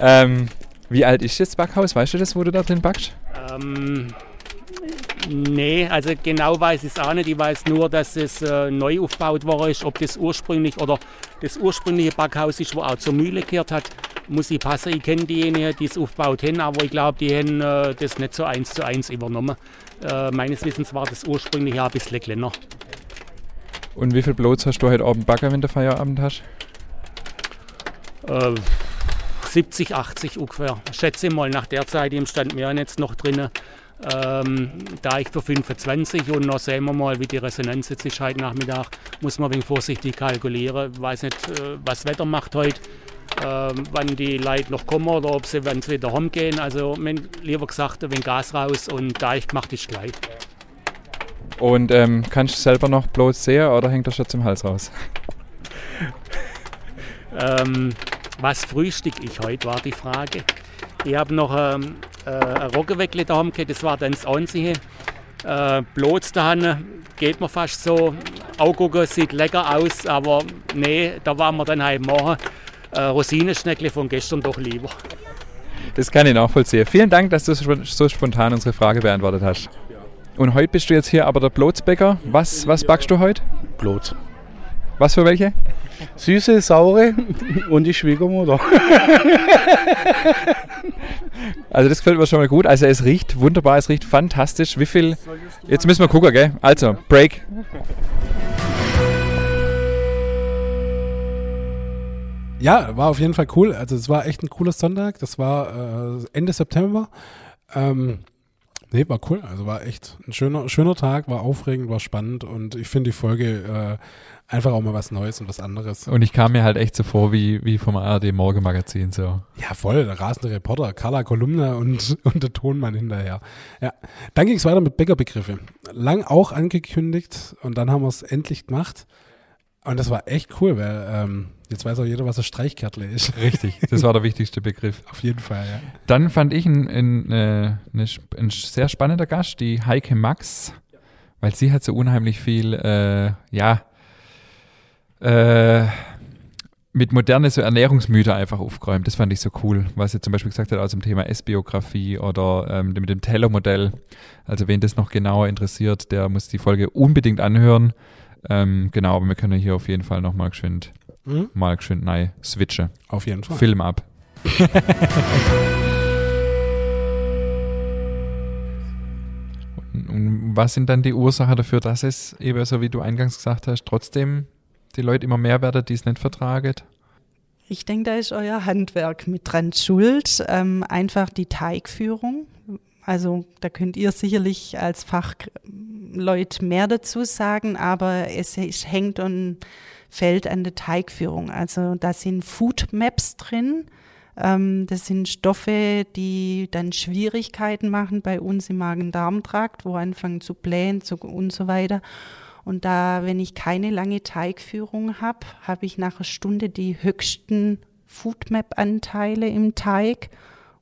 Ähm, wie alt ist das Backhaus? Weißt du das, wo du da drin backst? Ähm, nee, also genau weiß ich es auch nicht. Ich weiß nur, dass es äh, neu aufgebaut worden ist. Ob das ursprünglich oder das ursprüngliche Backhaus ist, wo auch zur Mühle gehört hat, muss ich passen. Ich kenne diejenigen, die es aufgebaut haben, aber ich glaube, die haben äh, das nicht so eins zu eins übernommen. Äh, meines Wissens war das ursprünglich auch ein bisschen kleiner. Und wie viel Blots hast du heute Abend backen, wenn du Feierabend hast? Äh, 70, 80 ungefähr. Schätze mal, nach der Zeit im stand mir jetzt noch drin. Ähm, da ich für 25 und noch sehen wir mal, wie die Resonanz jetzt ist heute Nachmittag, muss man ein wenig vorsichtig kalkulieren. Ich weiß nicht, äh, was das Wetter macht heute, ähm, wann die Leute noch kommen oder ob sie, wenn sie wieder rumgehen. Also, mein, lieber gesagt, wenig Gas raus und da ich gemacht ist gleich. Und ähm, kannst du selber noch Blots sehen oder hängt das schon zum Hals raus? Ähm, was frühstück ich heute, war die Frage. Ich habe noch ähm, äh, ein Roggenweckle daheim gehabt, das war dann das Einzige. Äh, Blots daheim geht mir fast so. Augucken sieht lecker aus, aber nee, da waren wir dann halt machen. Äh, Rosinenschneckle von gestern doch lieber. Das kann ich nachvollziehen. Vielen Dank, dass du so spontan unsere Frage beantwortet hast. Und heute bist du jetzt hier aber der Blotsbäcker. Was, was backst du heute? Blut. Was für welche? Süße, saure und die Schwiegermutter. Also das gefällt mir schon mal gut. Also es riecht wunderbar, es riecht fantastisch. Wie viel... Jetzt müssen wir gucken, gell? Also, Break. Ja, war auf jeden Fall cool. Also es war echt ein cooler Sonntag. Das war äh, Ende September. Ähm, nee, war cool. Also war echt ein schöner, schöner Tag, war aufregend, war spannend und ich finde die Folge äh, einfach auch mal was Neues und was anderes. Und ich kam mir halt echt so vor wie, wie vom ARD Morgenmagazin so. Ja, voll, der rasende Reporter, Carla Kolumna und, und der Tonmann hinterher. Ja, dann ging es weiter mit Bäckerbegriffe. Lang auch angekündigt und dann haben wir es endlich gemacht. Und das war echt cool, weil ähm, jetzt weiß auch jeder, was ein Streichkärtle ist. Richtig, das war der wichtigste Begriff. Auf jeden Fall, ja. Dann fand ich ein, ein, äh, eine, ein sehr spannender Gast, die Heike Max, weil sie hat so unheimlich viel, äh, ja, äh, mit moderne so Ernährungsmythen einfach aufgeräumt. Das fand ich so cool, was sie zum Beispiel gesagt hat aus dem Thema Essbiografie oder ähm, mit dem Teller-Modell. Also wen das noch genauer interessiert, der muss die Folge unbedingt anhören. Ähm, genau, aber wir können hier auf jeden Fall noch mal geschwind, Mhm. mal geschwind nein, switchen. Auf jeden Fall. Film ab. Und- was sind dann die Ursachen dafür, dass es eben so wie du eingangs gesagt hast, trotzdem die Leute immer mehr werden, die es nicht vertragen? Ich denke, da ist euer Handwerk mit dran schuld. Ähm, einfach die Teigführung. Also da könnt ihr sicherlich als Fachleute mehr dazu sagen, aber es, es hängt und fällt an der Teigführung. Also da sind Food Maps drin. Ähm, das sind Stoffe, die dann Schwierigkeiten machen bei uns im Magen-Darm-Trakt, wo anfangen zu blähen zu, und so weiter. Und da, wenn ich keine lange Teigführung habe, habe ich nach einer Stunde die höchsten Foodmap-Anteile im Teig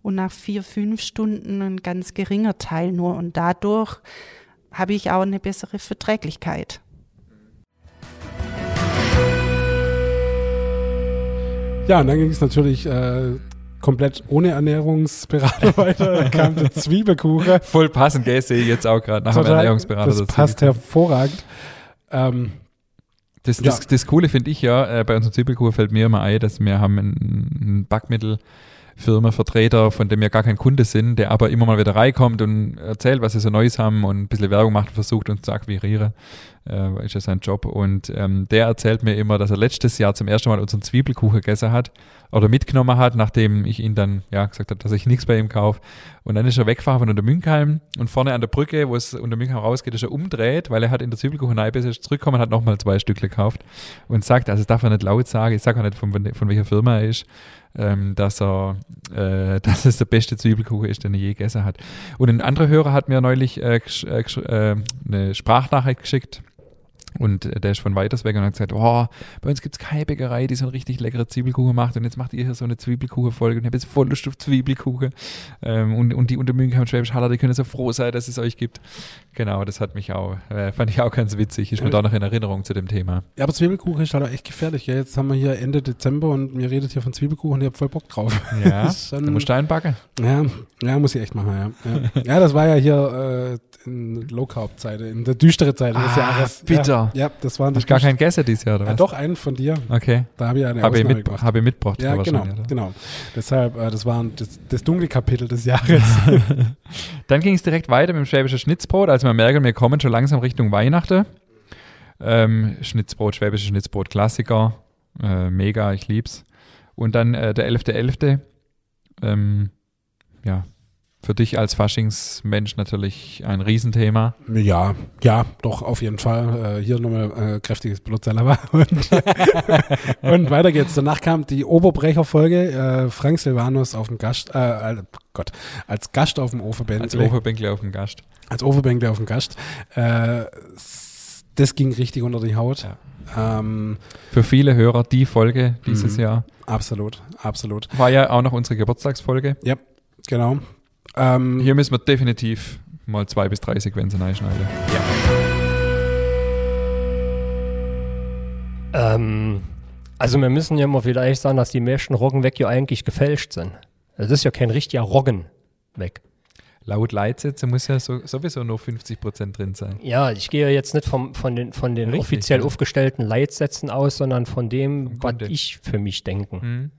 und nach vier, fünf Stunden ein ganz geringer Teil nur. Und dadurch habe ich auch eine bessere Verträglichkeit. Ja, und dann ging es natürlich äh, komplett ohne Ernährungsberater weiter. Da kam der Zwiebelkuchen. Voll passend, gell, sehe ich jetzt auch gerade nach dem Ernährungsberater. Das passt hervorragend. Ähm, Das, Ja. das, das Coole finde ich ja, äh, bei unserem Zwiebelkuchen fällt mir immer ein, dass wir haben einen, einen Backmittelfirmenvertreter, von dem wir gar kein Kunde sind, der aber immer mal wieder reinkommt und erzählt, was sie so Neues haben und ein bisschen Werbung macht und versucht uns zu akquirieren. Äh, ist ja sein Job. Und ähm, der erzählt mir immer, dass er letztes Jahr zum ersten Mal unseren Zwiebelkuchen gegessen hat oder mitgenommen hat, nachdem ich ihn dann ja gesagt habe, dass ich nichts bei ihm kaufe. Und dann ist er weggefahren von unter Münkheim und vorne an der Brücke, wo es unter Münkheim rausgeht, ist er umdreht, weil er hat in der Zwiebelkuchen bis ist zurückgekommen und hat nochmal zwei Stückle gekauft und sagt, also darf er nicht laut sagen, ich sage auch nicht, von, von welcher Firma er ist, ähm, dass er, äh, dass es der beste Zwiebelkuchen ist, den er je gegessen hat. Und ein anderer Hörer hat mir neulich äh, äh, äh, eine Sprachnachricht geschickt, und der ist von weiters weg und hat gesagt, oh, bei uns gibt es keine Bäckerei, die so eine richtig leckere Zwiebelkuchen macht und jetzt macht ihr hier so eine Zwiebelkuchen-Folge und ich habe jetzt voll Lust auf Zwiebelkuchen. Ähm, und, und die unter München Schwäbisch Haller, die können so froh sein, dass es euch gibt. Genau, das hat mich auch, äh, fand ich auch ganz witzig. Ist mir da noch in Erinnerung zu dem Thema. ja, aber Zwiebelkuchen ist halt auch echt gefährlich. Gell? Jetzt haben wir hier Ende Dezember und mir redet hier von Zwiebelkuchen und ich habe voll Bock drauf. Ja, schon- du musst einbacken. Ja, ja, muss ich echt machen, ja. Ja, ja das war ja hier äh, in Low-Carb-Zeiten, in der düstere Zeit des Ah, Jahres. bitter. Ja, ja das waren Hast gar keinen Gäste dieses Jahr, oder Ja, was? doch, einen von dir. Okay. Da habe ich eine Habe ich, mit, gemacht. habe ich mitgebracht. Ja, genau, genau. Deshalb, äh, das war das, das dunkle Kapitel des Jahres. Dann ging es direkt weiter mit dem schwäbischen Schnitzbrot. Also wir merken, wir kommen schon langsam Richtung Weihnachten. Ähm, Schnitzbrot, schwäbisches Schnitzbrot, Klassiker. Äh, mega, ich lieb's. Und dann äh, der 11.11. Ähm, ja, für dich als Faschingsmensch natürlich ein Riesenthema. ja, ja, doch, auf jeden Fall. Äh, hier nochmal äh, kräftiges Blutzeller und, und weiter geht's. Danach kam die Oberbrecher-Folge, äh, Frank Silvanus auf dem Gast, äh, äh, Gott, als Gast auf dem Ofenbänkle. Als Oberbänkler auf dem Gast. als Ofenbänkle auf dem Gast. Äh, das ging richtig unter die Haut. Ähm, Für viele Hörer die Folge dieses Mhm. Jahr. absolut, absolut. War ja auch noch unsere Geburtstagsfolge. Ja, genau. Ähm, Hier müssen wir definitiv mal zwei bis drei Sequenzen einschneiden. Ähm, also wir müssen ja mal vielleicht sagen, dass die meisten Roggen weg ja eigentlich gefälscht sind. Das ist ja kein richtiger Roggen weg. Laut Leitsätze muss ja so, sowieso nur 50% drin sein. Ja, ich gehe jetzt nicht vom, von den, von den Richtig, offiziell ja. aufgestellten Leitsätzen aus, sondern von dem, was ich für mich denken. Hm.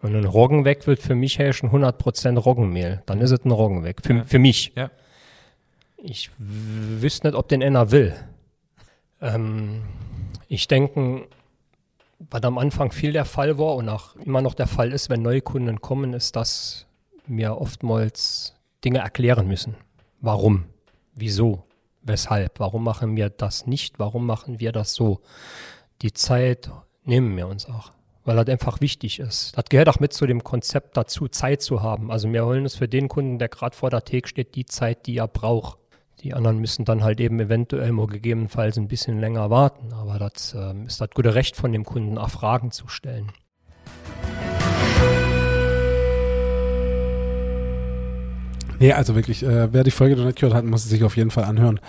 Und ein Roggenweg wird für mich herrschen 100% Roggenmehl. Dann ist es ein Roggenweg. Für, Ja. für mich. Ja. Ich wüsste nicht, ob den einer will. Ähm, ich denke, was am Anfang viel der Fall war und auch immer noch der Fall ist, wenn neue Kunden kommen, ist, dass wir oftmals Dinge erklären müssen. Warum? Wieso? Weshalb? Warum machen wir das nicht? Warum machen wir das so? Die Zeit nehmen wir uns auch, weil das einfach wichtig ist. Das gehört auch mit zu dem Konzept dazu, Zeit zu haben. Also wir holen es für den Kunden, der gerade vor der Theke steht, die Zeit, die er braucht. Die anderen müssen dann halt eben eventuell mal gegebenenfalls ein bisschen länger warten. Aber das ähm, ist das gute Recht von dem Kunden, auch Fragen zu stellen. nee, also wirklich, äh, wer die Folge noch nicht gehört hat, muss sie sich auf jeden Fall anhören.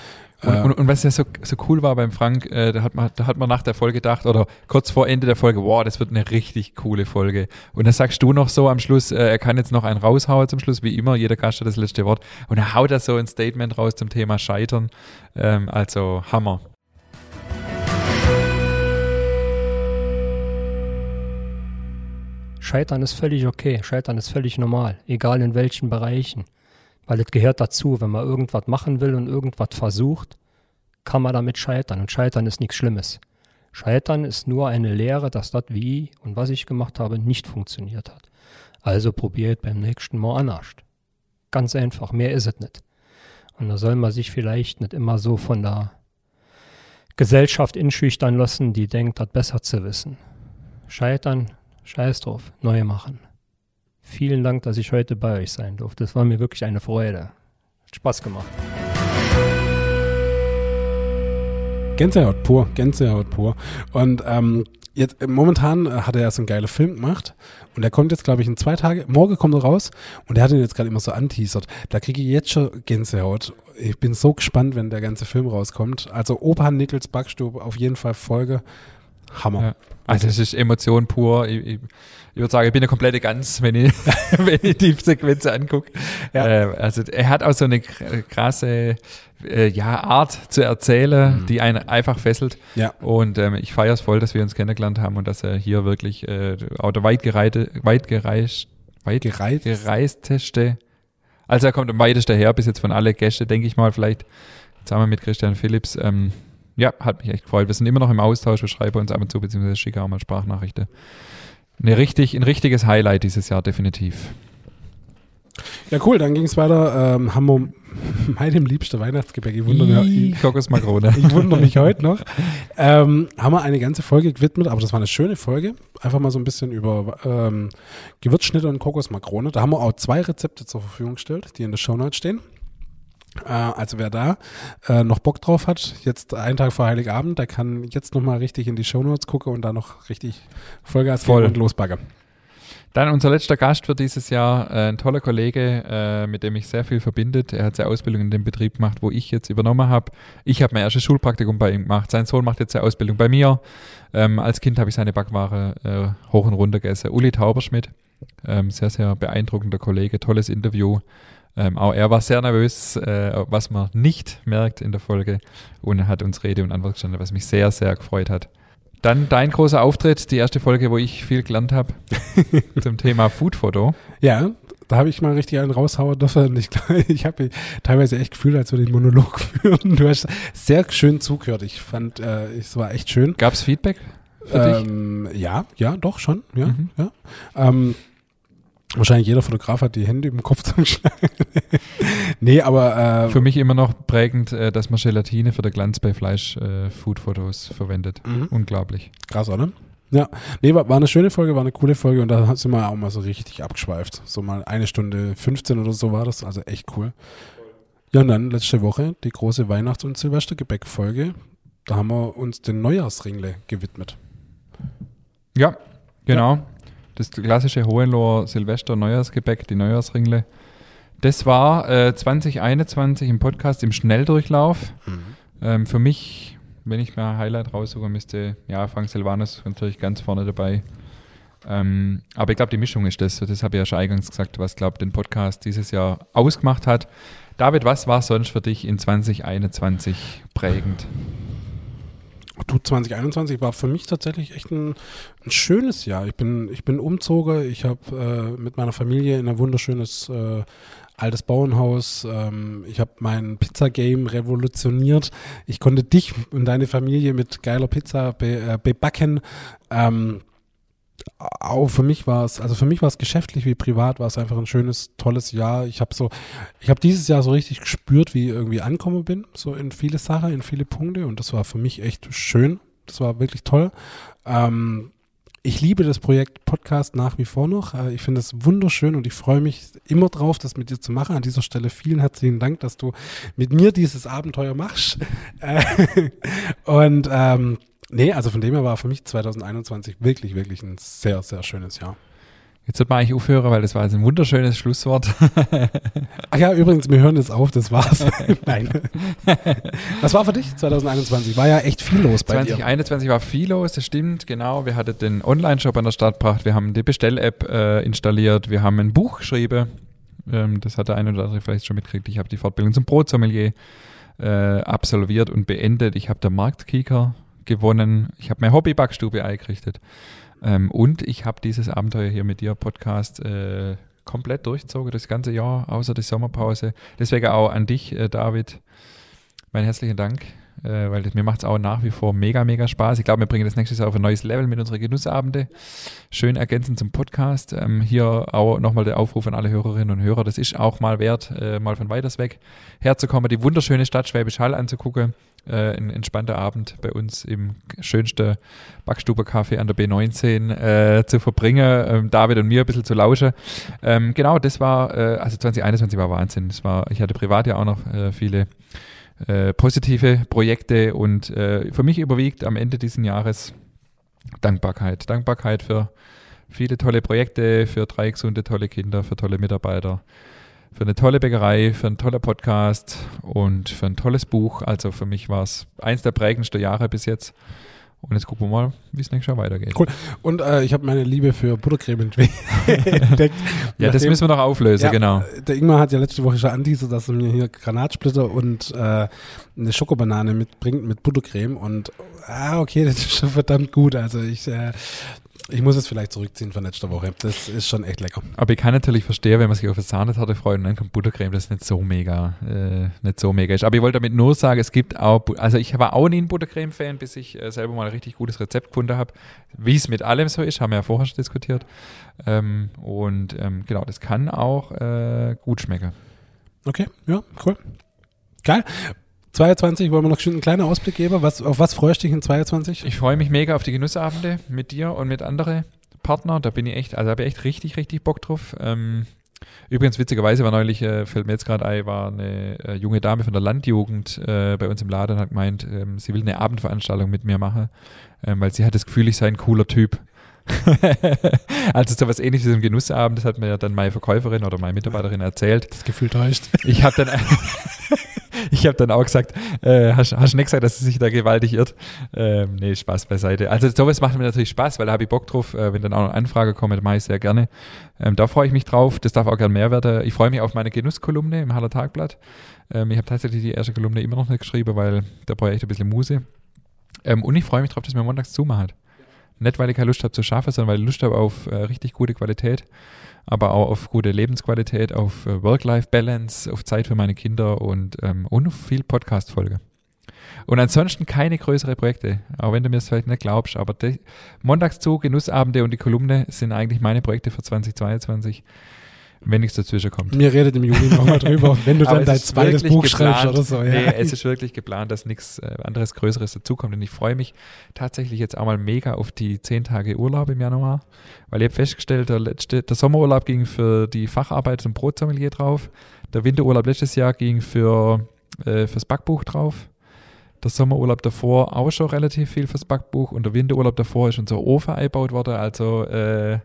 Und, Äh, und, und was ja so, so cool war beim Frank, äh, da, hat man, da hat man nach der Folge gedacht, oder kurz vor Ende der Folge, wow, das wird eine richtig coole Folge. Und dann sagst du noch so am Schluss, äh, er kann jetzt noch einen raushauen zum Schluss, wie immer, jeder Gast hat das letzte Wort. Und er haut da so ein Statement raus zum Thema Scheitern. Ähm, also Hammer. Scheitern ist völlig okay, Scheitern ist völlig normal, egal in welchen Bereichen. Weil es gehört dazu, wenn man irgendwas machen will und irgendwas versucht, kann man damit scheitern. Und Scheitern ist nichts Schlimmes. Scheitern ist nur eine Lehre, dass das, wie und was ich gemacht habe, nicht funktioniert hat. Also probiert beim nächsten Mal anders. Ganz einfach, mehr ist es nicht. Und da soll man sich vielleicht nicht immer so von der Gesellschaft inschüchtern lassen, die denkt, das besser zu wissen. Scheitern, scheiß drauf, neu machen. Vielen Dank, dass ich heute bei euch sein durfte. Das war mir wirklich eine Freude. Hat Spaß gemacht. Gänsehaut pur, Gänsehaut pur. Und ähm, jetzt äh, momentan äh, hat er ja so einen geilen Film gemacht und der kommt jetzt, glaube ich, in zwei Tage. Morgen kommt er raus und er hat ihn jetzt gerade immer so anteasert. Da kriege ich jetzt schon Gänsehaut. Ich bin so gespannt, wenn der ganze Film rauskommt. Also Opa Nickels Backstube auf jeden Fall Folge. Hammer. Ja. Also es ist Emotion pur. Ich, ich, ich würde sagen, ich bin eine komplette Gans, wenn ich, wenn ich die Sequenz angucke. Ja. Äh, also er hat auch so eine kr- krasse äh, ja, Art zu erzählen, die einen einfach fesselt. Ja. Und ähm, ich feiere es voll, dass wir uns kennengelernt haben und dass er hier wirklich äh, auch der weit, gereite, weit, gereist, weit Gereizt. gereisteste, also er kommt am weitesten her, bis jetzt von alle Gäste, denke ich mal, vielleicht zusammen mit Christian Phillips. Ähm, ja, hat mich echt gefreut. Wir sind immer noch im Austausch, wir schreiben uns ab und zu, beziehungsweise schicken auch mal Sprachnachrichten. Eine richtig, ein richtiges Highlight dieses Jahr, definitiv. Ja, cool, dann ging es weiter. Ähm, haben wir meinem liebsten Weihnachtsgebäck. Ich wundere, mich, Kokosmakrone. ich wundere mich heute noch. Ähm, haben wir eine ganze Folge gewidmet, aber das war eine schöne Folge. Einfach mal so ein bisschen über ähm, Gewürzschnitte und Kokosmakrone. Da haben wir auch zwei Rezepte zur Verfügung gestellt, die in der Shownotes stehen. Also wer da äh, noch Bock drauf hat, jetzt einen Tag vor Heiligabend, der kann jetzt nochmal richtig in die Shownotes gucken und da noch richtig Vollgas Voll. geben und losbaggern. Dann unser letzter Gast für dieses Jahr, äh, ein toller Kollege, äh, mit dem ich sehr viel verbindet. Er hat seine Ausbildung in dem Betrieb gemacht, wo ich jetzt übernommen habe. Ich habe mein erstes Schulpraktikum bei ihm gemacht. Sein Sohn macht jetzt seine Ausbildung bei mir. Ähm, als Kind habe ich seine Backware äh, hoch und runter gegessen. Uli Tauberschmidt, ähm, sehr, sehr beeindruckender Kollege, tolles Interview. Ähm, auch er war sehr nervös, äh, was man nicht merkt in der Folge und er hat uns Rede und Antwort gestanden, was mich sehr, sehr gefreut hat. Dann dein großer Auftritt, die erste Folge, wo ich viel gelernt habe zum Thema Foodfoto. Ja, da habe ich mal richtig einen raushauen dürfen. Ich ich habe mich teilweise echt gefühlt, als wir den Monolog führen. Du hast sehr schön zugehört. Ich fand, äh, es war echt schön. Gab es Feedback? Ähm, ja, ja, doch schon. Ja, Mhm. ja. Ähm, wahrscheinlich jeder Fotograf hat die Hände im Kopf zum Schneiden. nee, aber äh, Für mich immer noch prägend, äh, dass man Gelatine für den Glanz bei Fleisch-Food-Fotos verwendet. Mhm. Unglaublich. krass, oder? Ja, nee, war, war eine schöne Folge, war eine coole Folge und da sind wir auch mal so richtig abgeschweift. So mal eine Stunde 15 oder so war das, also echt cool. Ja, und dann letzte Woche die große Weihnachts- und Silvestergebäck-Folge. Da haben wir uns den Neujahrsringle gewidmet. Ja, genau. Das klassische Hohenloher Silvester Neujahrsgebäck, die Neujahrsringle. Das war äh, 2021 im Podcast im Schnelldurchlauf. Ähm, für mich, wenn ich mir ein Highlight raussuche, müsste, ja, Frank Silvanus natürlich ganz vorne dabei. Ähm, aber ich glaube, die Mischung ist das, das habe ich ja schon eingangs gesagt, was, glaube den Podcast dieses Jahr ausgemacht hat. David, was war sonst für dich in 2021 prägend? Du, 2021 war für mich tatsächlich echt ein, ein schönes Jahr. Ich bin, ich bin umzogen, ich habe äh, mit meiner Familie in ein wunderschönes äh, altes Bauernhaus, ähm, ich habe mein Pizza-Game revolutioniert. Ich konnte dich und deine Familie mit geiler Pizza be, äh, bebacken. Ähm, auch für mich war es, also für mich war es geschäftlich wie privat, war es einfach ein schönes, tolles Jahr. Ich habe so, ich habe dieses Jahr so richtig gespürt, wie ich irgendwie angekommen bin, so in viele Sachen, in viele Punkte und das war für mich echt schön. Das war wirklich toll. Ähm, ich liebe das Projekt Podcast nach wie vor noch. Äh, Ich finde es wunderschön und ich freue mich immer drauf, das mit dir zu machen. An dieser Stelle vielen herzlichen Dank, dass du mit mir dieses Abenteuer machst. Äh, und ähm, nee, also von dem her war für mich 2021 wirklich, wirklich ein sehr, sehr schönes Jahr. Jetzt wird man eigentlich aufhören, weil das war jetzt ein wunderschönes Schlusswort. Ach ja, übrigens, wir hören jetzt auf, das war's. Nein. Was war für dich 2021? War ja echt viel los bei dir. 2021 war viel los, das stimmt, genau. Wir hatten den Online-Shop an der Start gebracht, wir haben die Bestell-App äh, installiert, wir haben ein Buch geschrieben. Ähm, das hat der eine oder andere vielleicht schon mitgekriegt. Ich habe die Fortbildung zum Brotsommelier äh, absolviert und beendet. Ich habe der Marktkieker gewonnen. Ich habe meine Hobby-Backstube eingerichtet. Ähm, und ich habe dieses Abenteuer hier mit dir, Podcast, äh, komplett durchgezogen, das ganze Jahr, außer die Sommerpause. Deswegen auch an dich, äh, David, meinen herzlichen Dank, äh, weil das, mir macht es auch nach wie vor mega, mega Spaß. Ich glaube, wir bringen das nächstes Jahr auf ein neues Level mit unseren Genussabende. Schön ergänzend zum Podcast. Ähm, hier auch nochmal der Aufruf an alle Hörerinnen und Hörer. Das ist auch mal wert, äh, mal von weiters weg herzukommen, die wunderschöne Stadt Schwäbisch Hall anzugucken. Äh, ein entspannter Abend bei uns im schönsten Backstube-Café an der B19 äh, zu verbringen, ähm, David und mir ein bisschen zu lauschen. Ähm, genau, das war, äh, also 2021 war Wahnsinn. Das war, ich hatte privat ja auch noch äh, viele äh, positive Projekte und für mich überwiegt am Ende dieses Jahres Dankbarkeit. Dankbarkeit für viele tolle Projekte, für drei gesunde, tolle Kinder, für tolle Mitarbeiter, für eine tolle Bäckerei, für einen tollen Podcast und für ein tolles Buch. Also für mich war es eins der prägendsten Jahre bis jetzt. Und jetzt gucken wir mal, wie es nächstes Jahr weitergeht. Cool. Und äh, ich habe meine Liebe für Buttercreme entdeckt. Ja, das müssen wir noch auflösen, Ja, genau. Der Ingmar hat ja letzte Woche schon anteasert, dass er mir hier Granatsplitter und äh, eine Schokobanane mitbringt mit Buttercreme. Und ah, okay, das ist schon verdammt gut. Also ich, äh, ich muss es vielleicht zurückziehen von letzter Woche. Das ist schon echt lecker. Aber ich kann natürlich verstehen, wenn man sich auf eine Sahnetorte freut und dann kommt Buttercreme, das nicht so mega, äh, nicht so mega ist. Aber ich wollte damit nur sagen, es gibt auch, also ich war auch nie ein Buttercreme-Fan, bis ich äh, selber mal ein richtig gutes Rezept gefunden habe. Wie es mit allem so ist, haben wir ja vorher schon diskutiert. Ähm, und ähm, genau, das kann auch äh, gut schmecken. Okay, ja, cool. Geil. 22, wollen wir noch einen kleinen Ausblick geben? Was, auf was freust du dich in 22? Ich freue mich mega auf die Genussabende mit dir und mit anderen Partnern. Da bin ich echt, also habe ich echt richtig, richtig Bock drauf. Ähm, übrigens, witzigerweise war neulich, äh, fällt mir jetzt gerade ein, war eine äh, junge Dame von der Landjugend äh, bei uns im Laden und hat gemeint, ähm, sie will eine Abendveranstaltung mit mir machen, ähm, weil sie hat das Gefühl, ich sei ein cooler Typ. also so was ähnliches im Genussabend, das hat mir ja dann meine Verkäuferin oder meine Mitarbeiterin erzählt. Das Gefühl täuscht. Ich habe dann, ich habe dann auch gesagt, äh, hast, du nicht gesagt, dass sie sich da gewaltig irrt? Ähm, nee, Spaß beiseite. Also sowas macht mir natürlich Spaß, weil da habe ich Bock drauf, äh, wenn dann auch noch Anfrage kommt, mache ich sehr gerne. Ähm, da freue ich mich drauf, das darf auch gern mehr werden. Ich freue mich auf meine Genusskolumne im Haller Tagblatt. Ähm, ich habe tatsächlich die erste Kolumne immer noch nicht geschrieben, weil da brauche ich echt ein bisschen Muse. Ähm, und ich freue mich drauf, dass mir montags zumacht. Nicht, weil ich keine Lust habe zu schaffen, sondern weil ich Lust habe auf äh, richtig gute Qualität, aber auch auf gute Lebensqualität, auf äh, Work-Life-Balance, auf Zeit für meine Kinder und, ähm, und viel Podcast-Folge. Und ansonsten keine größere Projekte, auch wenn du mir es vielleicht nicht glaubst, aber Montagszug, Genussabende und die Kolumne sind eigentlich meine Projekte für 2022, wenn nichts dazwischen kommt. Mir redet im Juli nochmal drüber, wenn du dann dein zweites Buch geplant. schreibst oder so. Ja. Nee, es ist wirklich geplant, dass nichts äh, anderes Größeres dazukommt. Und ich freue mich tatsächlich jetzt auch mal mega auf die zehn Tage Urlaub im Januar, weil ich habe festgestellt, der, letzte, der Sommerurlaub ging für die Facharbeit zum Brotsommelier drauf, der Winterurlaub letztes Jahr ging für äh, fürs Backbuch drauf. Der Sommerurlaub davor auch schon relativ viel fürs Backbuch und der Winterurlaub davor ist unser Ofen eingebaut worden. Also äh,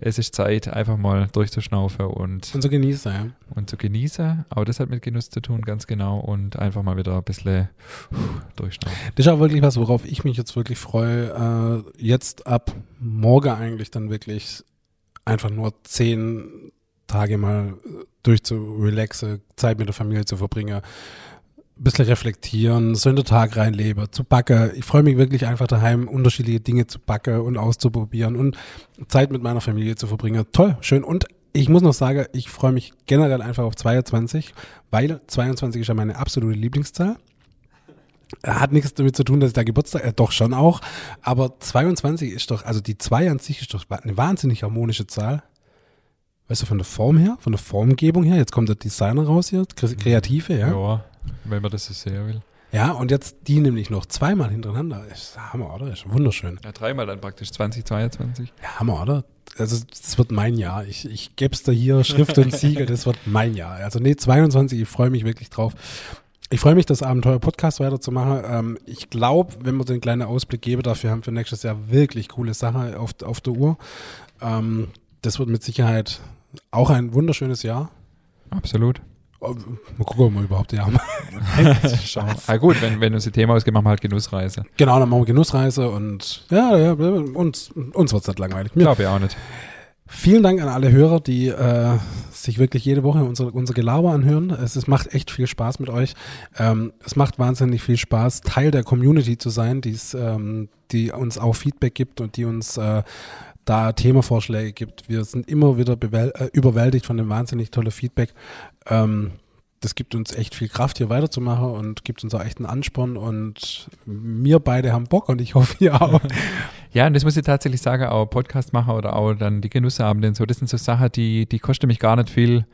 es ist Zeit, einfach mal durchzuschnaufen und, Und so genießen, ja. und zu genießen. Aber das hat mit Genuss zu tun, ganz genau. Und einfach mal wieder ein bisschen durchschnaufen. Das ist auch wirklich was, worauf ich mich jetzt wirklich freue. Äh, jetzt ab morgen eigentlich dann wirklich einfach nur zehn Tage mal äh, durchzurelaxen, Zeit mit der Familie zu verbringen, ein bisschen reflektieren, so in den Tag reinleben, zu backen. Ich freue mich wirklich einfach daheim, unterschiedliche Dinge zu backen und auszuprobieren und Zeit mit meiner Familie zu verbringen. Toll, schön. Und ich muss noch sagen, ich freue mich generell einfach auf 22, weil 22 ist ja meine absolute Lieblingszahl. Hat nichts damit zu tun, dass ich da Geburtstag, äh, doch schon auch, aber 22 ist doch, also die 2 an sich ist doch eine wahnsinnig harmonische Zahl. Weißt du, von der Form her, von der Formgebung her, jetzt kommt der Designer raus hier, Kre- Kreative, ja. Ja, wenn man das so sehr will. Ja, und jetzt die nämlich noch zweimal hintereinander. Ist Hammer, oder? Ist wunderschön. Ja, dreimal dann praktisch 2022. Ja, Hammer, oder? Also, das wird mein Jahr. Ich, ich gebe es da hier, Schrift und Siegel, das wird mein Jahr. Also, nee, 22, ich freue mich wirklich drauf. Ich freue mich, das Abenteuer-Podcast weiterzumachen. Ähm, ich glaube, wenn wir einen kleinen Ausblick geben, dafür haben wir nächstes Jahr wirklich coole Sachen auf, auf der Uhr. Ähm, das wird mit Sicherheit auch ein wunderschönes Jahr. Absolut. Mal gucken, ob wir überhaupt ja haben. Ah, gut, wenn, wenn uns die Thema ausgeht, machen wir halt Genussreise. Genau, dann machen wir Genussreise und ja, ja uns, uns wird es nicht langweilig. Glaube ich auch nicht. Vielen Dank an alle Hörer, die äh, sich wirklich jede Woche unser, unser Gelaber anhören. Es, es macht echt viel Spaß mit euch. Ähm, es macht wahnsinnig viel Spaß, Teil der Community zu sein, die's, ähm, die uns auch Feedback gibt und die uns äh, da Themavorschläge gibt. Wir sind immer wieder äh, überwältigt von dem wahnsinnig tolle Feedback. Ähm, das gibt uns echt viel Kraft, hier weiterzumachen und gibt uns auch echt einen Ansporn und wir beide haben Bock und ich hoffe, ihr auch. Ja, und das muss ich tatsächlich sagen, auch Podcast machen oder auch dann die Genussabende und so, das sind so Sachen, die, die kosten mich gar nicht viel,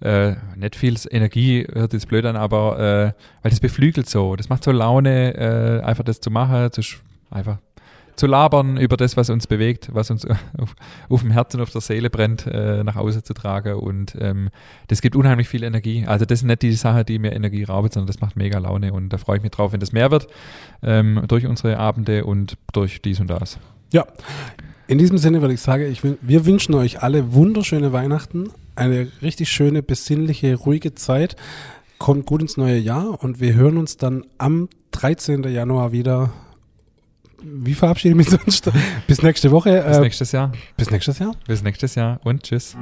äh, nicht viel Energie, hört jetzt blöd an, aber äh, weil das beflügelt so, das macht so Laune, äh, einfach das zu machen, zu, einfach zu labern über das, was uns bewegt, was uns auf, auf dem Herzen, auf der Seele brennt, äh, nach Hause zu tragen und ähm, das gibt unheimlich viel Energie. Also das sind nicht die Sache, die mir Energie raubt, sondern das macht mega Laune und da freue ich mich drauf, wenn das mehr wird ähm, durch unsere Abende und durch dies und das. Ja, in diesem Sinne würde ich sagen, ich wir wünschen euch alle wunderschöne Weihnachten, eine richtig schöne, besinnliche, ruhige Zeit. Kommt gut ins neue Jahr und wir hören uns dann am 13. Januar wieder wie verabschiede ich mich sonst? Bis nächste Woche. Äh, bis nächstes Jahr. Bis nächstes Jahr. Bis nächstes Jahr und tschüss.